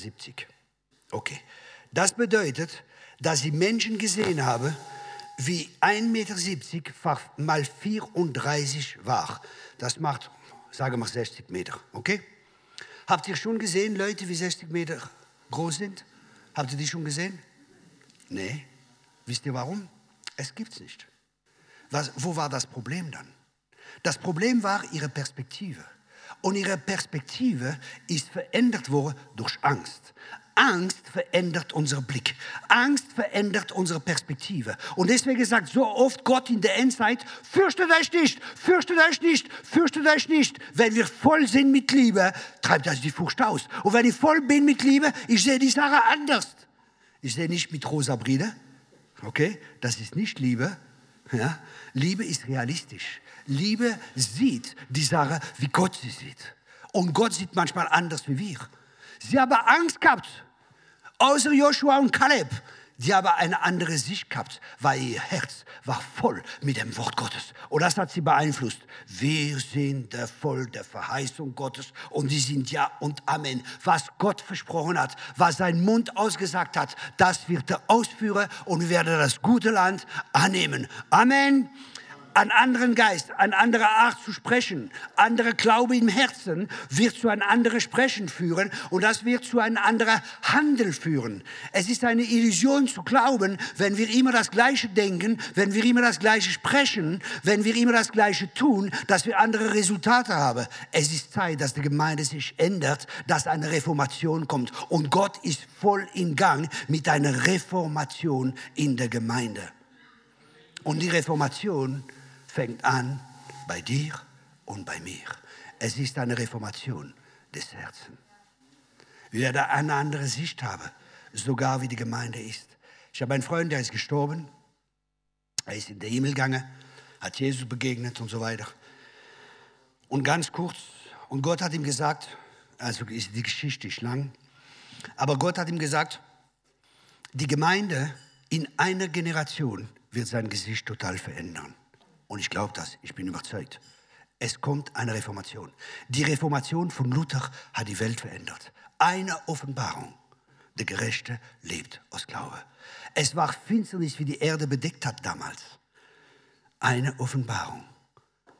Okay. Das bedeutet, dass ich Menschen gesehen habe, wie 1,70 Meter mal 34 war. Das macht, sagen wir 60 Meter. Okay? Habt ihr schon gesehen, Leute, wie 60 Meter groß sind? Habt ihr die schon gesehen? Nee. Wisst ihr warum? Es gibt es nicht. Was, wo war das Problem dann? Das Problem war ihre Perspektive. Und ihre Perspektive ist verändert worden durch Angst. Angst verändert unseren Blick. Angst verändert unsere Perspektive. Und deswegen sagt so oft Gott in der Endzeit, fürchtet euch nicht, fürchtet euch nicht, fürchtet euch nicht. Wenn wir voll sind mit Liebe, treibt das die Furcht aus. Und wenn ich voll bin mit Liebe, ich sehe die Sache anders. Ich sehe nicht mit rosa Brille. Okay? Das ist nicht Liebe. Ja? Liebe ist realistisch. Liebe sieht die Sache, wie Gott sie sieht. Und Gott sieht manchmal anders wie wir. Sie haben Angst gehabt, außer Joshua und Kaleb. Die haben eine andere Sicht gehabt, weil ihr Herz war voll mit dem Wort Gottes. Und das hat sie beeinflusst. Wir sind voll der Verheißung Gottes und die sind Ja und Amen. Was Gott versprochen hat, was sein Mund ausgesagt hat, das wird er ausführen und wir das gute Land annehmen. Amen einen anderen Geist, eine andere Art zu sprechen, andere Glaube im Herzen wird zu einem anderen Sprechen führen und das wird zu einem anderen Handel führen. Es ist eine Illusion zu glauben, wenn wir immer das Gleiche denken, wenn wir immer das Gleiche sprechen, wenn wir immer das Gleiche tun, dass wir andere Resultate haben. Es ist Zeit, dass die Gemeinde sich ändert, dass eine Reformation kommt und Gott ist voll in Gang mit einer Reformation in der Gemeinde. Und die Reformation fängt an bei dir und bei mir. Es ist eine Reformation des Herzens. Wir werden eine andere Sicht haben, sogar wie die Gemeinde ist. Ich habe einen Freund, der ist gestorben. Er ist in den Himmel gegangen, hat Jesus begegnet und so weiter. Und ganz kurz, und Gott hat ihm gesagt, also ist die Geschichte ist lang, aber Gott hat ihm gesagt, die Gemeinde in einer Generation wird sein Gesicht total verändern. Und ich glaube das, ich bin überzeugt. Es kommt eine Reformation. Die Reformation von Luther hat die Welt verändert. Eine Offenbarung. Der Gerechte lebt aus Glaube. Es war Finsternis, wie die Erde bedeckt hat damals. Eine Offenbarung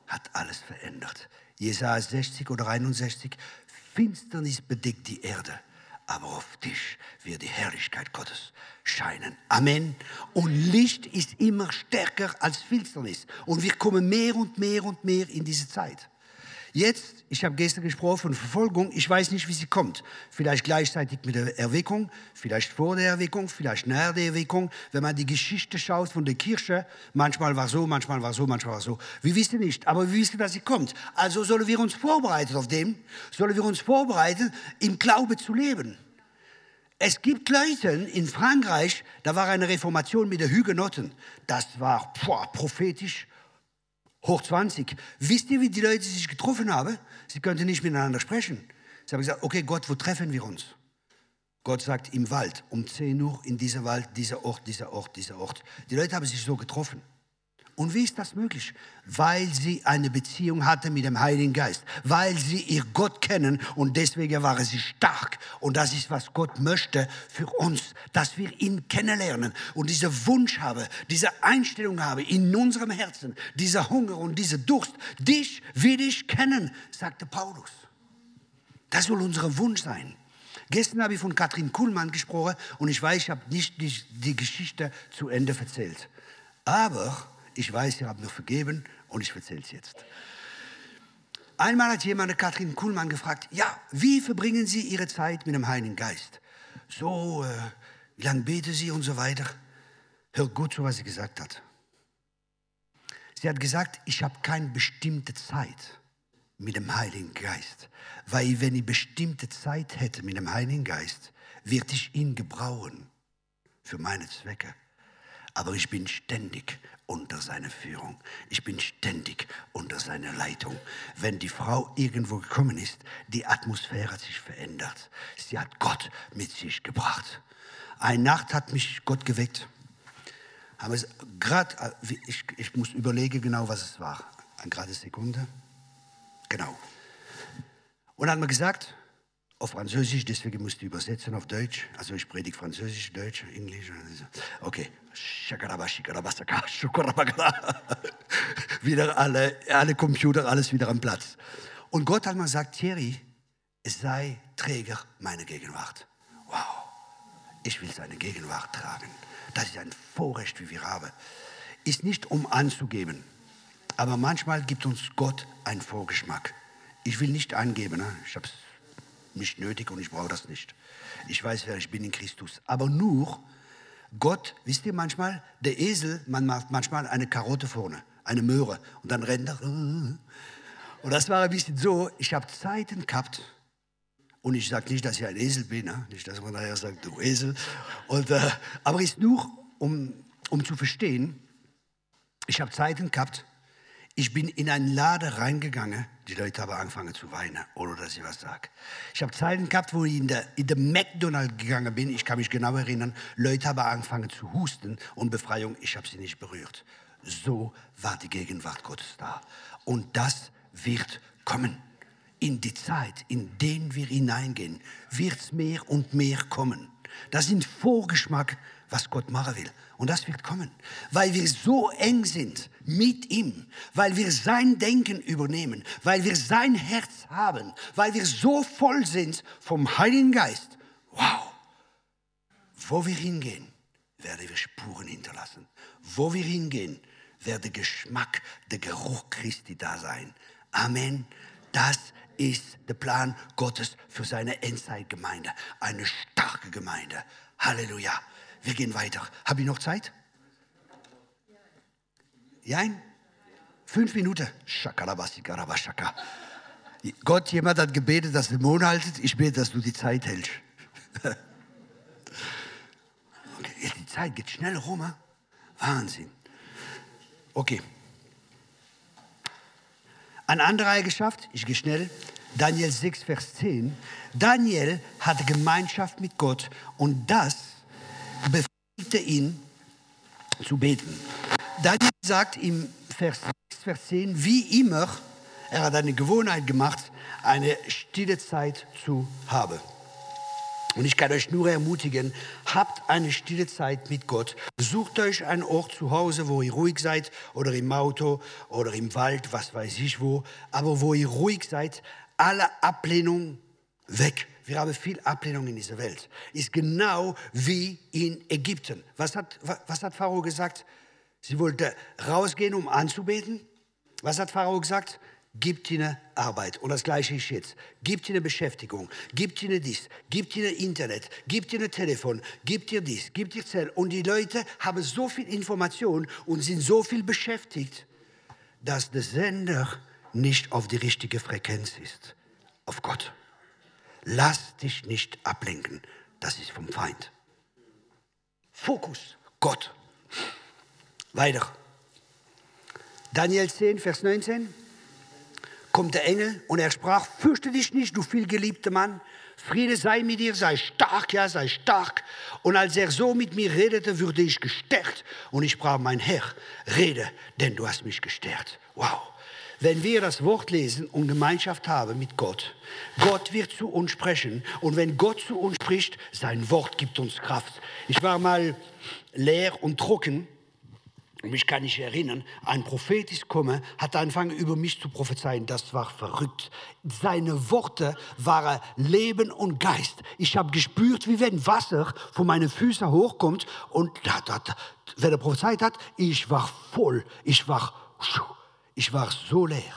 hat alles verändert. Jesaja 60 oder 61, Finsternis bedeckt die Erde aber auf dich wird die Herrlichkeit Gottes scheinen. Amen. Und Licht ist immer stärker als Finsternis. Und wir kommen mehr und mehr und mehr in diese Zeit. Jetzt, ich habe gestern gesprochen von Verfolgung, ich weiß nicht, wie sie kommt. Vielleicht gleichzeitig mit der Erweckung, vielleicht vor der Erweckung, vielleicht nach der Erweckung. Wenn man die Geschichte schaut von der Kirche, manchmal war so, manchmal war so, manchmal war so. Wir wissen nicht, aber wir wissen, dass sie kommt. Also sollen wir uns vorbereiten auf dem, sollen wir uns vorbereiten, im Glaube zu leben. Es gibt Leute in Frankreich, da war eine Reformation mit den Hugenotten. Das war boah, prophetisch hoch 20. Wisst ihr, wie die Leute sich getroffen haben? Sie könnten nicht miteinander sprechen. Sie haben gesagt, okay Gott, wo treffen wir uns? Gott sagt, im Wald, um 10 Uhr in dieser Wald, dieser Ort, dieser Ort, dieser Ort. Die Leute haben sich so getroffen. Und wie ist das möglich? Weil sie eine Beziehung hatte mit dem Heiligen Geist, weil sie ihr Gott kennen und deswegen waren sie stark. Und das ist, was Gott möchte für uns, dass wir ihn kennenlernen und dieser Wunsch haben, diese Einstellung haben in unserem Herzen, dieser Hunger und dieser Durst. Dich will ich kennen, sagte Paulus. Das soll unser Wunsch sein. Gestern habe ich von Katrin Kuhlmann gesprochen und ich weiß, ich habe nicht die, die Geschichte zu Ende erzählt. Aber ich weiß, ihr habt mir vergeben und ich erzähle es jetzt. Einmal hat jemand Katrin Kuhlmann gefragt, ja, wie verbringen Sie Ihre Zeit mit dem Heiligen Geist? So, äh, wie lange beten Sie und so weiter? Hört gut zu, was sie gesagt hat. Sie hat gesagt, ich habe keine bestimmte Zeit mit dem Heiligen Geist. Weil wenn ich bestimmte Zeit hätte mit dem Heiligen Geist, wird ich ihn gebrauchen für meine Zwecke. Aber ich bin ständig unter seiner Führung. Ich bin ständig unter seiner Leitung. Wenn die Frau irgendwo gekommen ist, die Atmosphäre hat sich verändert. Sie hat Gott mit sich gebracht. Eine Nacht hat mich Gott geweckt. Aber gerade, ich, ich muss überlegen genau, was es war. Eine gerade Sekunde. Genau. Und hat mir gesagt, auf Französisch, deswegen musste ich übersetzen auf Deutsch. Also ich predige Französisch, Deutsch, Englisch. Okay. Wieder alle, alle Computer, alles wieder am Platz. Und Gott hat mir gesagt, Thierry, es sei Träger meiner Gegenwart. Wow, ich will seine Gegenwart tragen. Das ist ein Vorrecht, wie wir haben. Ist nicht um anzugeben, aber manchmal gibt uns Gott einen Vorgeschmack. Ich will nicht angeben, ne? ich habe es nicht nötig und ich brauche das nicht. Ich weiß, wer ich bin in Christus. Aber nur Gott, wisst ihr manchmal, der Esel, man macht manchmal eine Karotte vorne, eine Möhre und dann rennt er. Und das war ein bisschen so, ich habe Zeiten gehabt, und ich sage nicht, dass ich ein Esel bin, ne? nicht, dass man nachher sagt, du Esel. Und, äh, aber ist nur, um, um zu verstehen, ich habe Zeiten gehabt, ich bin in einen Laden reingegangen, die Leute haben angefangen zu weinen, ohne dass ich was sage. Ich habe Zeiten gehabt, wo ich in der, in der McDonald's gegangen bin, ich kann mich genau erinnern, Leute haben angefangen zu husten und Befreiung, ich habe sie nicht berührt. So war die Gegenwart Gottes da. Und das wird kommen. In die Zeit, in den wir hineingehen, wird es mehr und mehr kommen. Das sind Vorgeschmack, was Gott machen will. Und das wird kommen, weil wir so eng sind mit ihm, weil wir sein Denken übernehmen, weil wir sein Herz haben, weil wir so voll sind vom Heiligen Geist. Wow! Wo wir hingehen, werden wir Spuren hinterlassen. Wo wir hingehen, wird der Geschmack, der Geruch Christi da sein. Amen. Das ist der Plan Gottes für seine Endzeitgemeinde. Eine starke Gemeinde. Halleluja. Wir gehen weiter. Habe ich noch Zeit? Jein? Fünf Minuten. Gott, jemand hat gebetet, dass der Mond haltet. Ich bete, dass du die Zeit hältst. Okay, die Zeit geht schnell rum. Wahnsinn. Okay. Eine andere Eigenschaft, ich gehe schnell, Daniel 6, Vers 10. Daniel hatte Gemeinschaft mit Gott und das befähigte ihn zu beten. Daniel sagt im Vers 6, Vers 10, wie immer, er hat eine Gewohnheit gemacht, eine stille Zeit zu haben. Und ich kann euch nur ermutigen, habt eine stille Zeit mit Gott. Sucht euch einen Ort zu Hause, wo ihr ruhig seid, oder im Auto oder im Wald, was weiß ich wo, aber wo ihr ruhig seid, alle Ablehnung weg. Wir haben viel Ablehnung in dieser Welt. Ist genau wie in Ägypten. Was hat, was hat Pharao gesagt? Sie wollte rausgehen, um anzubeten. Was hat Pharao gesagt? gibt ihnen Arbeit. Und das Gleiche ist jetzt. Gibt ihnen Beschäftigung, gibt ihnen dies, gibt ihnen Internet, gibt ihnen Telefon, gibt ihr dies, gibt ihr Zell. Und die Leute haben so viel Information und sind so viel beschäftigt, dass der Sender nicht auf die richtige Frequenz ist. Auf Gott. Lass dich nicht ablenken. Das ist vom Feind. Fokus, Gott. Weiter. Daniel 10, Vers 19 kommt der Engel und er sprach, fürchte dich nicht, du vielgeliebter Mann, Friede sei mit dir, sei stark, ja, sei stark. Und als er so mit mir redete, wurde ich gestärkt. Und ich sprach, mein Herr, rede, denn du hast mich gestärkt. Wow. Wenn wir das Wort lesen und Gemeinschaft haben mit Gott, Gott wird zu uns sprechen. Und wenn Gott zu uns spricht, sein Wort gibt uns Kraft. Ich war mal leer und trocken mich kann ich erinnern, ein Prophet ist gekommen, hat angefangen über mich zu prophezeien. Das war verrückt. Seine Worte waren Leben und Geist. Ich habe gespürt, wie wenn Wasser von meinen Füßen hochkommt. Und wenn er prophezeit hat, ich war voll. Ich war, ich war so leer.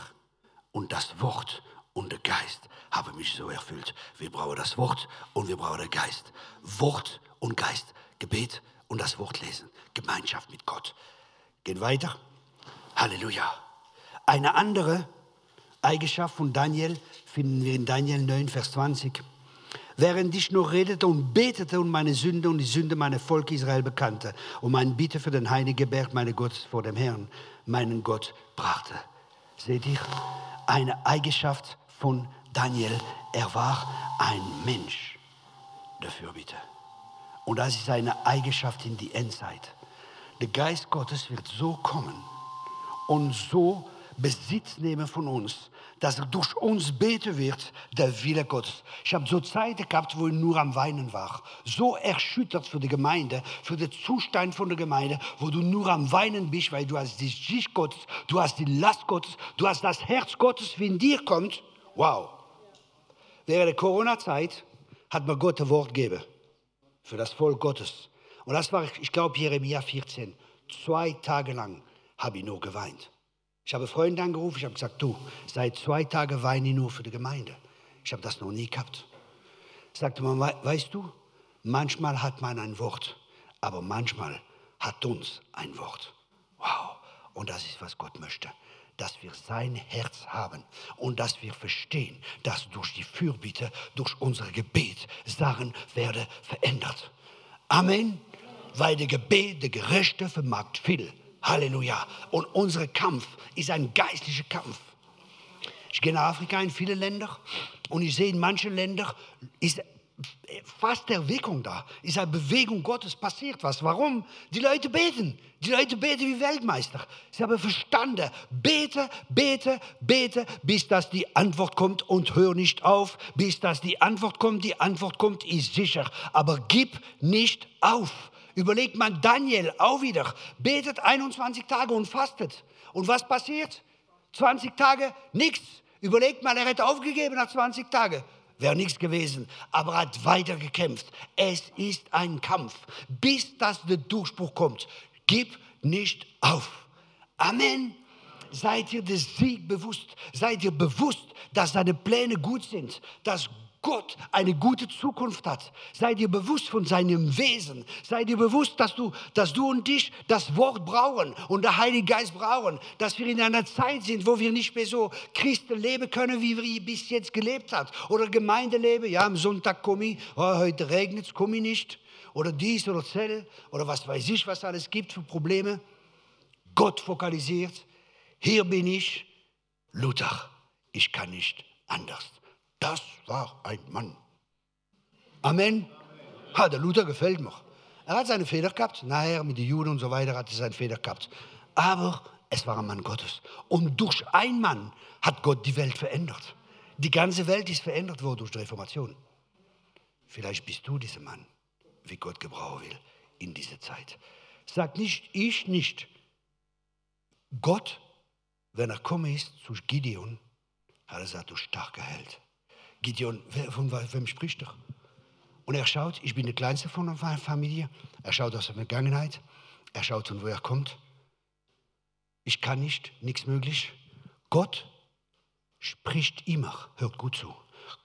Und das Wort und der Geist haben mich so erfüllt. Wir brauchen das Wort und wir brauchen den Geist. Wort und Geist. Gebet und das Wort lesen. Gemeinschaft mit Gott. Geht weiter. Halleluja. Eine andere Eigenschaft von Daniel finden wir in Daniel 9, Vers 20. Während ich noch redete und betete und meine Sünde und die Sünde meiner Volk Israel bekannte und mein Bitte für den heiligen Berg meines Gottes vor dem Herrn, meinen Gott, brachte. Seht ihr? Eine Eigenschaft von Daniel. Er war ein Mensch der Fürbitte. Und das ist eine Eigenschaft in die Endzeit. Der Geist Gottes wird so kommen und so Besitz nehmen von uns, dass durch uns beten wird, der Wille Gottes. Ich habe so Zeiten gehabt, wo ich nur am Weinen war. So erschüttert für die Gemeinde, für den Zustand von der Gemeinde, wo du nur am Weinen bist, weil du hast die Sicht Gottes, du hast die Last Gottes, du hast das Herz Gottes, wie in dir kommt. Wow. Während der Corona-Zeit hat mir Gott ein Wort gegeben für das Volk Gottes. Und das war, ich glaube, Jeremia 14. Zwei Tage lang habe ich nur geweint. Ich habe Freunde angerufen, ich habe gesagt, du, seit zwei Tagen weine ich nur für die Gemeinde. Ich habe das noch nie gehabt. Sagte man, weißt du, manchmal hat man ein Wort, aber manchmal hat uns ein Wort. Wow, und das ist, was Gott möchte dass wir sein Herz haben und dass wir verstehen, dass durch die Fürbitte, durch unser Gebet Sachen werden verändert. Amen weil der Gebet der Gerechte vermag viel. Halleluja. Und unser Kampf ist ein geistlicher Kampf. Ich gehe nach Afrika in viele Länder und ich sehe in manchen Ländern ist fast Erweckung da. Ist eine Bewegung Gottes, passiert was. Warum? Die Leute beten. Die Leute beten wie Weltmeister. Sie haben verstanden. Bete, bete, bete, bis dass die Antwort kommt und hör nicht auf. Bis dass die Antwort kommt. Die Antwort kommt, ist sicher. Aber gib nicht auf. Überlegt man Daniel auch wieder, betet 21 Tage und fastet. Und was passiert? 20 Tage nichts. Überlegt mal, er hätte aufgegeben nach 20 Tagen. Wäre nichts gewesen, aber er hat weiter gekämpft. Es ist ein Kampf, bis das der Durchbruch kommt. Gib nicht auf. Amen. Seid ihr des Sieg bewusst? Seid ihr bewusst, dass seine Pläne gut sind, dass Gott eine gute Zukunft hat. Sei dir bewusst von seinem Wesen. Sei dir bewusst, dass du, dass du und ich das Wort brauchen und der Heilige Geist brauchen. Dass wir in einer Zeit sind, wo wir nicht mehr so Christen leben können, wie wir bis jetzt gelebt haben. Oder Gemeinde leben. Ja, am Sonntag komme ich. Oh, heute regnet es, komme ich nicht. Oder dies oder Zell. Oder was weiß ich, was alles gibt für Probleme. Gott fokalisiert. Hier bin ich. Luther. Ich kann nicht anders. Das war ein Mann. Amen. Ha, der Luther gefällt mir. Er hat seine Fehler gehabt. Nachher mit den Juden und so weiter hat er seine Fehler gehabt. Aber es war ein Mann Gottes. Und durch einen Mann hat Gott die Welt verändert. Die ganze Welt ist verändert worden durch die Reformation. Vielleicht bist du dieser Mann, wie Gott gebrauchen will in dieser Zeit. Sag nicht, ich nicht. Gott, wenn er komme ist zu Gideon, hat er gesagt, du starker Held. Gideon, von wem spricht er? Und er schaut, ich bin der Kleinste von der Familie. Er schaut aus der Vergangenheit. Er schaut, von wo er kommt. Ich kann nicht, nichts möglich. Gott spricht immer, hört gut zu.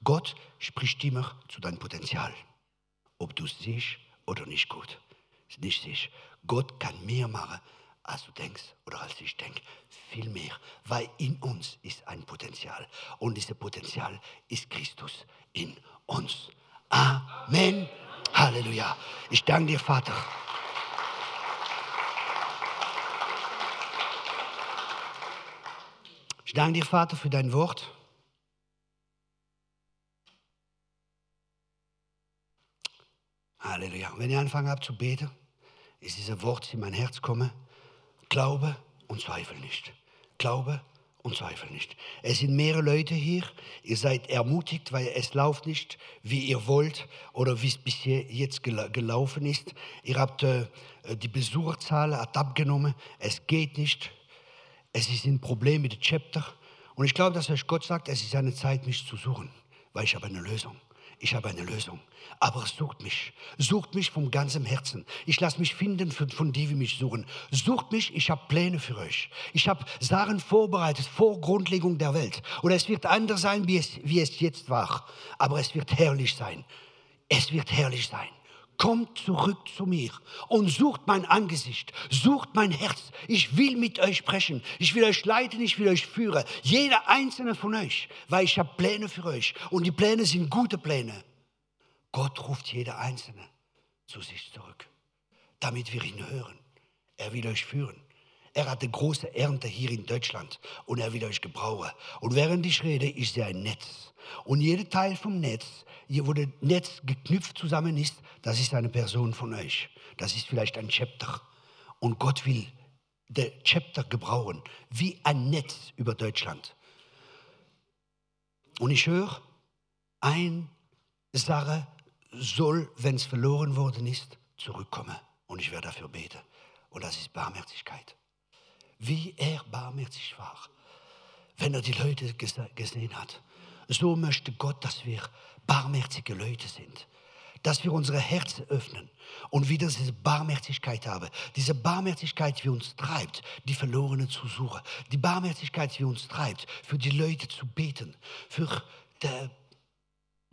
Gott spricht immer zu deinem Potenzial. Ob du es siehst oder nicht gut. Nicht siehst. Gott kann mehr machen, als du denkst oder als ich denke. Viel mehr, weil in uns ist ein Potenzial. Und dieses Potenzial ist Christus in uns. Amen. Halleluja. Ich danke dir, Vater. Ich danke dir, Vater, für dein Wort. Halleluja. Und wenn ich anfange habe zu beten, ist dieses Wort in mein Herz komme. Glaube und Zweifel nicht. Glaube und Zweifel nicht. Es sind mehrere Leute hier. Ihr seid ermutigt, weil es läuft nicht, wie ihr wollt oder wie es bisher jetzt gelaufen ist. Ihr habt äh, die Besucherzahl hat abgenommen. Es geht nicht. Es ist ein Problem mit dem Chapter. Und ich glaube, dass euch Gott sagt, es ist eine Zeit, mich zu suchen, weil ich habe eine Lösung ich habe eine Lösung. Aber sucht mich, sucht mich vom ganzen Herzen. Ich lasse mich finden von, von die, die mich suchen. Sucht mich, ich habe Pläne für euch. Ich habe Sachen vorbereitet vor Grundlegung der Welt. Und es wird anders sein, wie es, wie es jetzt war. Aber es wird herrlich sein. Es wird herrlich sein. Kommt zurück zu mir und sucht mein Angesicht, sucht mein Herz. Ich will mit euch sprechen. Ich will euch leiten, ich will euch führen. Jeder einzelne von euch, weil ich habe Pläne für euch. Und die Pläne sind gute Pläne. Gott ruft jeder Einzelne zu sich zurück, damit wir ihn hören. Er will euch führen. Er hat eine große Ernte hier in Deutschland und er will euch gebrauchen. Und während ich rede, ist er ein Netz. Und jeder Teil vom Netz, hier wo das Netz geknüpft zusammen ist, das ist eine Person von euch. Das ist vielleicht ein Chapter. Und Gott will der Chapter gebrauchen, wie ein Netz über Deutschland. Und ich höre, ein Sache soll, wenn es verloren worden ist, zurückkommen. Und ich werde dafür beten. Und das ist Barmherzigkeit wie er barmherzig war, wenn er die Leute gesehen hat. So möchte Gott, dass wir barmherzige Leute sind, dass wir unsere Herzen öffnen und wieder diese Barmherzigkeit haben. Diese Barmherzigkeit, die uns treibt, die Verlorenen zu suchen. Die Barmherzigkeit, die uns treibt, für die Leute zu beten, für die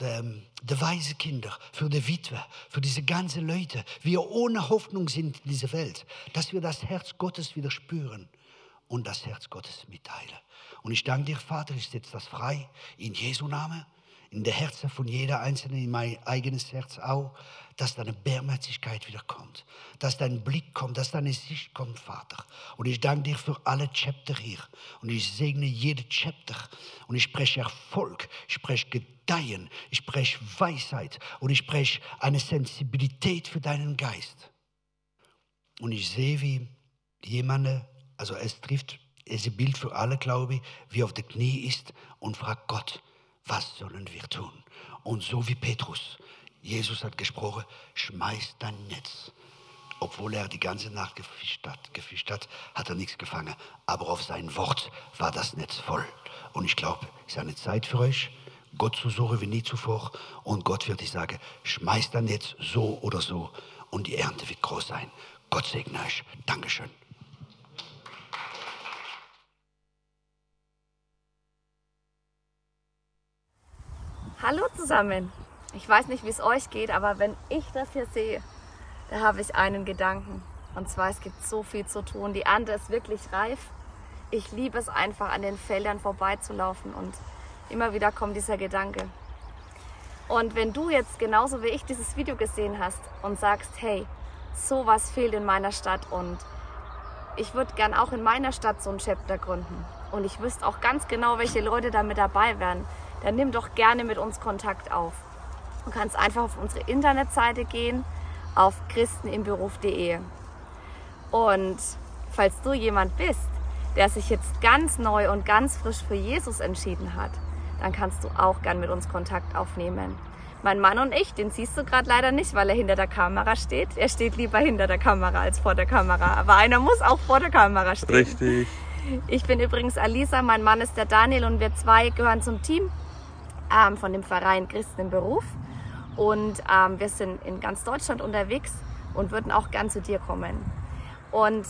die, die weise Kinder, für die Witwe, für diese ganzen Leute, wir ohne Hoffnung sind in dieser Welt, dass wir das Herz Gottes wieder spüren und das Herz Gottes mitteilen. Und ich danke dir, Vater, ich setze das frei in Jesu Namen, in der Herzen von jeder Einzelnen, in mein eigenes Herz auch, dass deine Barmherzigkeit wieder kommt, dass dein Blick kommt, dass deine Sicht kommt, Vater. Und ich danke dir für alle Chapter hier. Und ich segne jede Chapter. Und ich spreche Erfolg, ich spreche Gedeihen, ich spreche Weisheit und ich spreche eine Sensibilität für deinen Geist. Und ich sehe, wie jemand also es trifft, es ist ein Bild für alle, glaube ich, wie auf der Knie ist und fragt Gott, was sollen wir tun? Und so wie Petrus, Jesus hat gesprochen, schmeiß dein Netz. Obwohl er die ganze Nacht gefischt hat, gefischt hat, hat er nichts gefangen. Aber auf sein Wort war das Netz voll. Und ich glaube, es ist eine Zeit für euch, Gott zu suchen wie nie zuvor. Und Gott wird euch sagen, schmeiß dein Netz so oder so. Und die Ernte wird groß sein. Gott segne euch. Dankeschön. Hallo zusammen. Ich weiß nicht, wie es euch geht, aber wenn ich das hier sehe, da habe ich einen Gedanken. Und zwar, es gibt so viel zu tun. Die Ernte ist wirklich reif. Ich liebe es einfach, an den Feldern vorbeizulaufen und immer wieder kommt dieser Gedanke. Und wenn du jetzt genauso wie ich dieses Video gesehen hast und sagst, hey, sowas fehlt in meiner Stadt und ich würde gern auch in meiner Stadt so ein Chapter gründen und ich wüsste auch ganz genau, welche Leute da mit dabei wären, dann nimm doch gerne mit uns Kontakt auf. Du kannst einfach auf unsere Internetseite gehen, auf christenimberuf.de. Und falls du jemand bist, der sich jetzt ganz neu und ganz frisch für Jesus entschieden hat, dann kannst du auch gern mit uns Kontakt aufnehmen. Mein Mann und ich, den siehst du gerade leider nicht, weil er hinter der Kamera steht. Er steht lieber hinter der Kamera als vor der Kamera. Aber einer muss auch vor der Kamera stehen. Richtig. Ich bin übrigens Alisa, mein Mann ist der Daniel und wir zwei gehören zum Team ähm, von dem Verein Christen im Beruf. Und ähm, wir sind in ganz Deutschland unterwegs und würden auch gern zu dir kommen. Und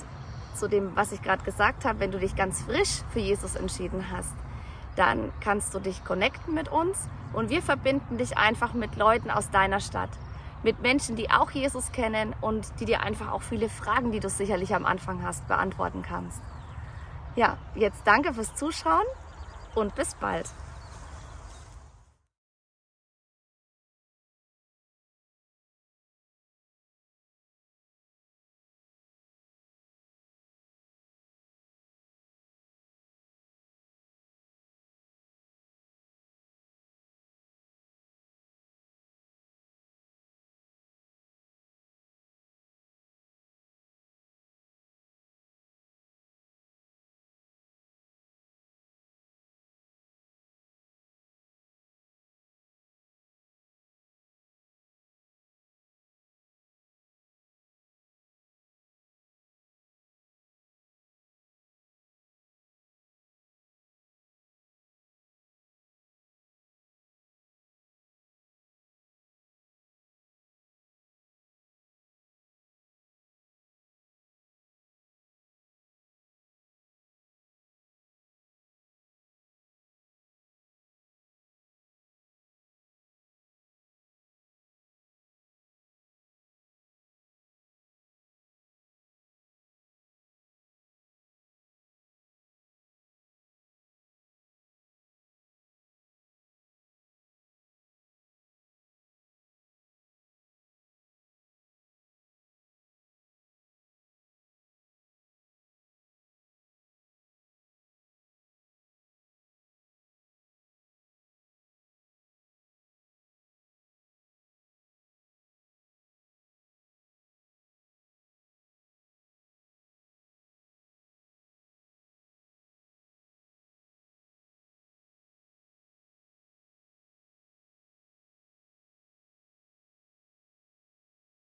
zu dem, was ich gerade gesagt habe, wenn du dich ganz frisch für Jesus entschieden hast, dann kannst du dich connecten mit uns und wir verbinden dich einfach mit Leuten aus deiner Stadt, mit Menschen, die auch Jesus kennen und die dir einfach auch viele Fragen, die du sicherlich am Anfang hast, beantworten kannst. Ja, jetzt danke fürs Zuschauen und bis bald.